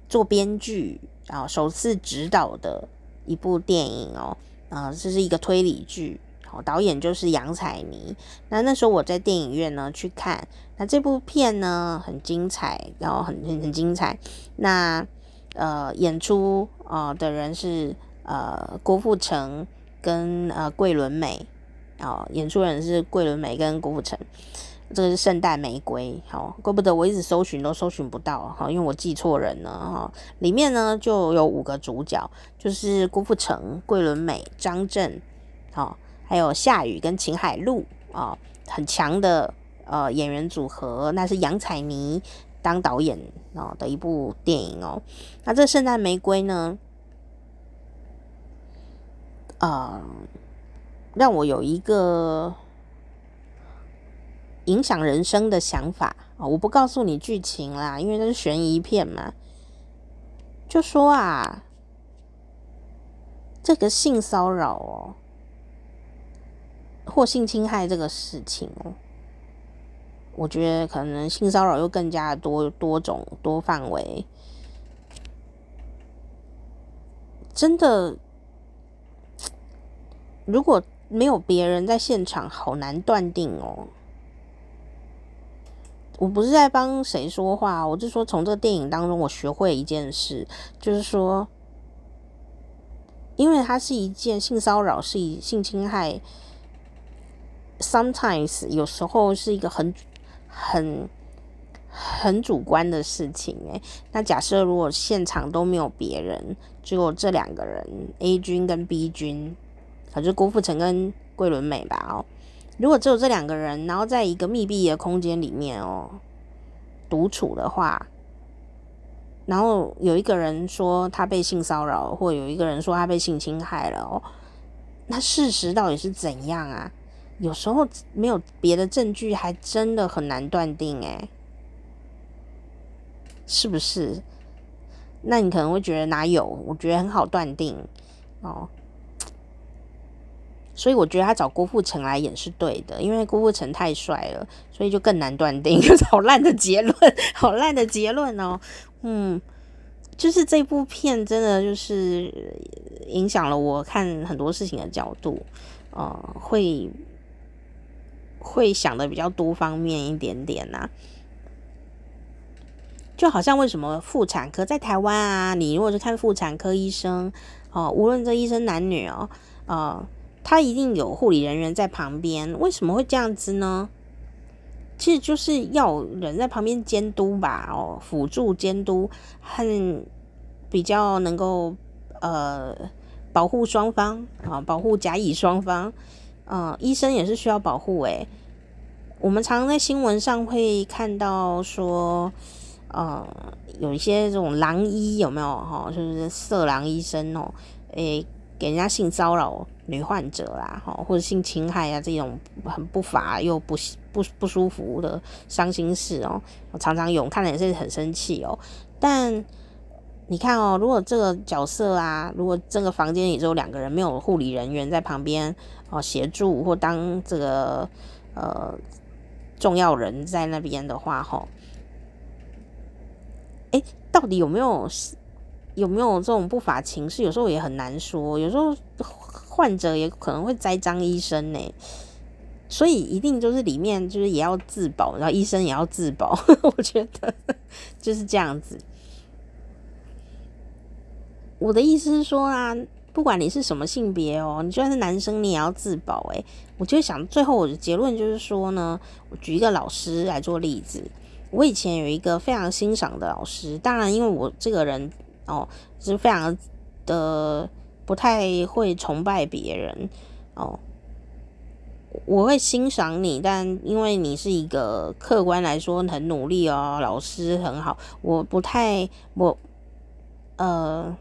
做编剧，然后首次执导的一部电影哦，啊、呃，这是一个推理剧，好，导演就是杨采妮。那那时候我在电影院呢去看，那这部片呢很精彩，然后很很很精彩。那呃演出啊、呃、的人是呃郭富城跟呃桂纶镁，哦，演出人是桂纶镁跟郭富城。这个是圣诞玫瑰，好，怪不得我一直搜寻都搜寻不到，好，因为我记错人了哈。里面呢就有五个主角，就是郭富城、桂纶镁、张震，好，还有夏雨跟秦海璐啊，很强的呃演员组合。那是杨采妮当导演啊的一部电影哦。那这圣诞玫瑰呢，啊、让我有一个。影响人生的想法啊！我不告诉你剧情啦，因为这是悬疑片嘛。就说啊，这个性骚扰哦，或性侵害这个事情哦，我觉得可能性骚扰又更加多多种多范围，真的，如果没有别人在现场，好难断定哦。我不是在帮谁说话，我就说从这个电影当中我学会一件事，就是说，因为它是一件性骚扰，是以性侵害，sometimes 有时候是一个很很很主观的事情诶，那假设如果现场都没有别人，只有这两个人 A 君跟 B 君，可就是郭富城跟桂纶镁吧哦。如果只有这两个人，然后在一个密闭的空间里面哦，独处的话，然后有一个人说他被性骚扰，或有一个人说他被性侵害了哦，那事实到底是怎样啊？有时候没有别的证据，还真的很难断定诶，是不是？那你可能会觉得哪有？我觉得很好断定哦。所以我觉得他找郭富城来演是对的，因为郭富城太帅了，所以就更难断定。好烂的结论，好烂的结论哦。嗯，就是这部片真的就是影响了我看很多事情的角度，呃，会会想的比较多方面一点点呐、啊。就好像为什么妇产科在台湾啊，你如果是看妇产科医生哦，无论这医生男女哦，呃。他一定有护理人员在旁边，为什么会这样子呢？其实就是要人在旁边监督吧，哦，辅助监督很比较能够呃保护双方啊，保护甲乙双方。嗯、呃，医生也是需要保护诶。我们常常在新闻上会看到说，呃，有一些这种狼医有没有哈？就是色狼医生哦，诶。给人家性骚扰女患者啦，哈，或者性侵害啊这种很不法又不不不舒服的伤心事哦，我常常有，看了也是很生气哦。但你看哦，如果这个角色啊，如果这个房间里只有两个人，没有护理人员在旁边哦协助或当这个呃重要人在那边的话，哈，诶，到底有没有有没有这种不法情事？有时候也很难说，有时候患者也可能会栽赃医生呢，所以一定就是里面就是也要自保，然后医生也要自保，我觉得就是这样子。我的意思是说啊，不管你是什么性别哦，你就算是男生，你也要自保诶，我就想，最后我的结论就是说呢，我举一个老师来做例子。我以前有一个非常欣赏的老师，当然因为我这个人哦，是非常的不太会崇拜别人哦，我会欣赏你，但因为你是一个客观来说很努力哦，老师很好，我不太我呃。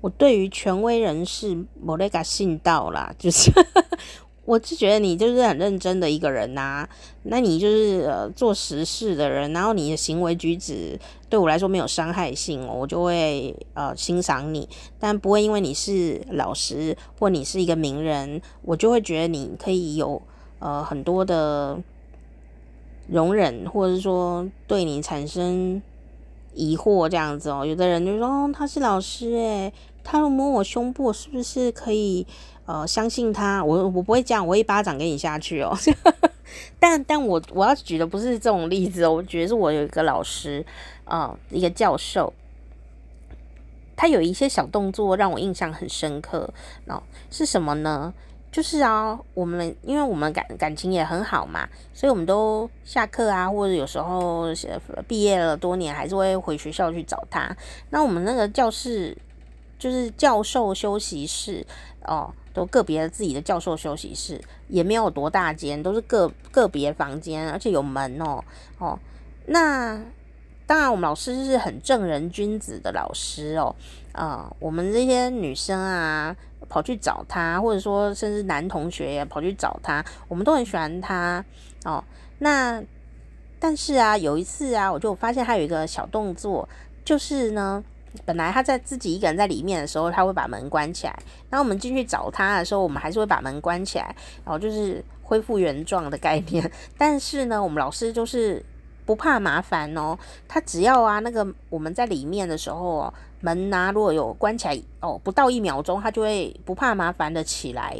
我对于权威人士，莫雷嘎信道啦，就是 我是觉得你就是很认真的一个人呐、那你就是呃做实事的人，然后你的行为举止对我来说没有伤害性，我就会呃欣赏你，但不会因为你是老师或你是一个名人，我就会觉得你可以有呃很多的容忍，或者是说对你产生。疑惑这样子哦，有的人就说哦，他是老师诶，他摸我胸部，是不是可以呃相信他？我我不会这样，我一巴掌给你下去哦。但但我我要举的不是这种例子哦，我觉得是我有一个老师啊、呃，一个教授，他有一些小动作让我印象很深刻哦，是什么呢？就是啊，我们因为我们感感情也很好嘛，所以我们都下课啊，或者有时候毕业了多年，还是会回学校去找他。那我们那个教室就是教授休息室哦，都个别的自己的教授休息室，也没有多大间，都是个个别房间，而且有门哦哦。那当然，我们老师是很正人君子的老师哦，啊、我们这些女生啊。跑去找他，或者说甚至男同学也跑去找他，我们都很喜欢他哦。那但是啊，有一次啊，我就发现他有一个小动作，就是呢，本来他在自己一个人在里面的时候，他会把门关起来。然后我们进去找他的时候，我们还是会把门关起来，然后就是恢复原状的概念。但是呢，我们老师就是。不怕麻烦哦，他只要啊，那个我们在里面的时候哦，门啊如果有关起来哦，不到一秒钟，他就会不怕麻烦的起来，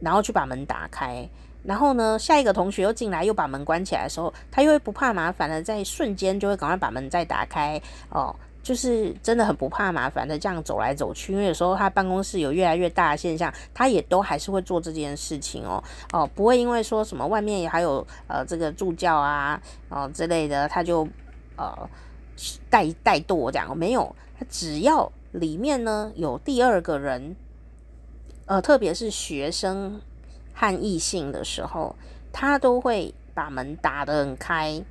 然后去把门打开。然后呢，下一个同学又进来又把门关起来的时候，他又会不怕麻烦的在瞬间就会赶快把门再打开哦。就是真的很不怕麻烦的这样走来走去，因为有时候他办公室有越来越大的现象，他也都还是会做这件事情哦哦，不会因为说什么外面还有呃这个助教啊哦之类的，他就呃带带舵这样，没有，只要里面呢有第二个人，呃特别是学生和异性的时候，他都会把门打得很开，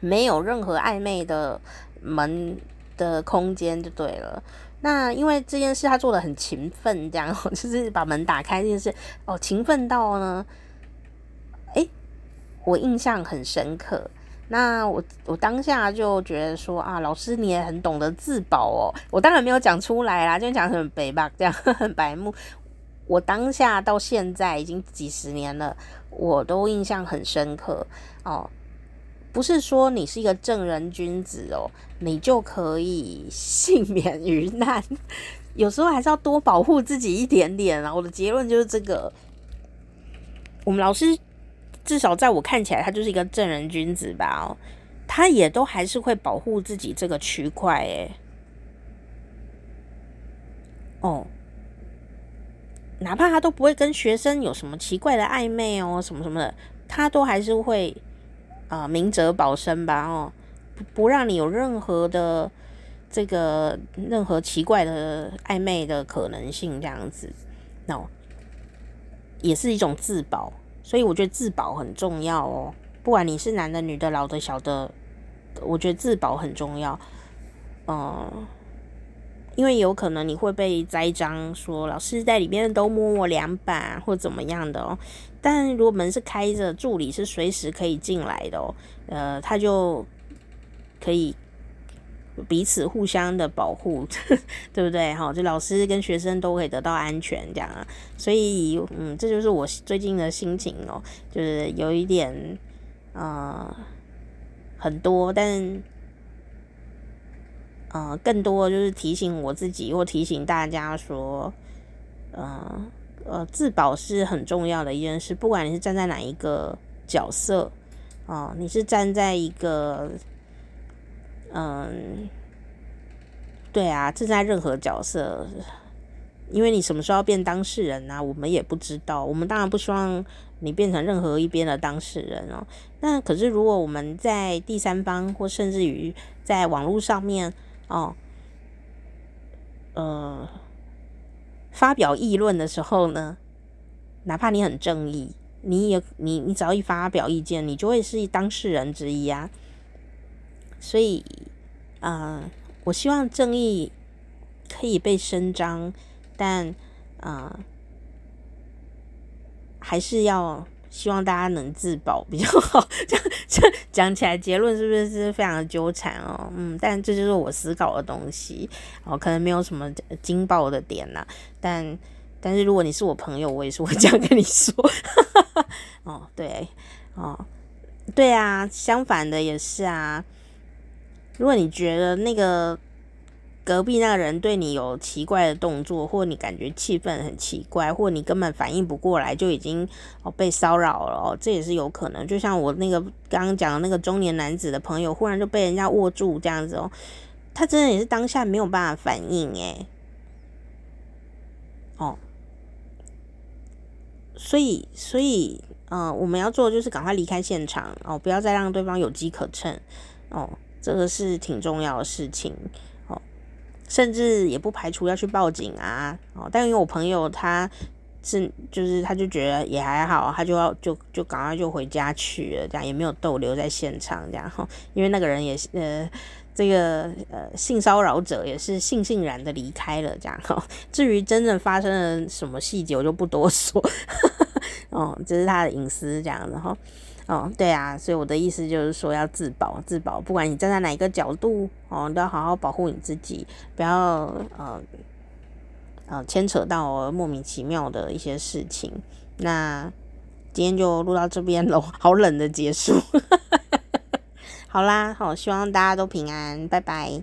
没有任何暧昧的。门的空间就对了。那因为这件事他做得很勤奋，这样 就是把门打开这件事哦，勤奋到呢，诶，我印象很深刻。那我我当下就觉得说啊，老师你也很懂得自保哦。我当然没有讲出来啦，就讲很北吧，这样 很白目。我当下到现在已经几十年了，我都印象很深刻哦。不是说你是一个正人君子哦，你就可以幸免于难。有时候还是要多保护自己一点点啊。我的结论就是这个。我们老师至少在我看起来，他就是一个正人君子吧？哦，他也都还是会保护自己这个区块诶。哦，哪怕他都不会跟学生有什么奇怪的暧昧哦，什么什么的，他都还是会。啊，明哲保身吧，哦，不不让你有任何的这个任何奇怪的暧昧的可能性，这样子，那、也是一种自保，所以我觉得自保很重要哦。不管你是男的、女的、老的、小的，我觉得自保很重要。嗯，因为有可能你会被栽赃，说老师在里面都摸我两把或怎么样的哦。但如果门是开着，助理是随时可以进来的哦，呃，他就可以。彼此互相的保护，对不对？哈，就老师跟学生都可以得到安全，这样啊。所以，嗯，这就是我最近的心情哦，就是有一点，呃，很多，但，呃，更多就是提醒我自己，或提醒大家说，呃，呃，自保是很重要的一件事。不管你是站在哪一个角色，哦、你是站在一个。嗯，对啊，正在任何角色，因为你什么时候变当事人呢？啊？我们也不知道。我们当然不希望你变成任何一边的当事人哦。那可是，如果我们在第三方，或甚至于在网络上面哦，呃，发表议论的时候呢，哪怕你很正义，你也你你只要一发表意见，你就会是当事人之一啊。所以，啊、我希望正义可以被伸张，但啊、还是要希望大家能自保比较好。这这讲起来，结论是不是是非常的纠缠哦？嗯，但这就是我思考的东西哦，可能没有什么惊爆的点呐。但但是如果你是我朋友，我也是会这样跟你说。哦，对，哦，对啊，相反的也是啊。如果你觉得那个隔壁那个人对你有奇怪的动作，或你感觉气氛很奇怪，或你根本反应不过来就已经哦被骚扰了哦，这也是有可能。就像我那个刚刚讲的那个中年男子的朋友，忽然就被人家握住这样子哦，他真的也是当下没有办法反应诶。哦，所以所以嗯、我们要做的就是赶快离开现场哦，不要再让对方有机可乘哦。这个是挺重要的事情哦，甚至也不排除要去报警啊哦。但因为我朋友他是就是他就觉得也还好，他就要就就赶快就回家去了，这样也没有逗留在现场这样哈。因为那个人也是呃这个呃性骚扰者也是悻悻然的离开了这样哈。至于真正发生了什么细节，我就不多说 哦，这是他的隐私这样子哈。哦，对啊，所以我的意思就是说要自保，自保，不管你站在哪一个角度，哦，都要好好保护你自己，不要呃呃牵扯到莫名其妙的一些事情。那今天就录到这边喽，好冷的结束。好啦，好，希望大家都平安，拜拜。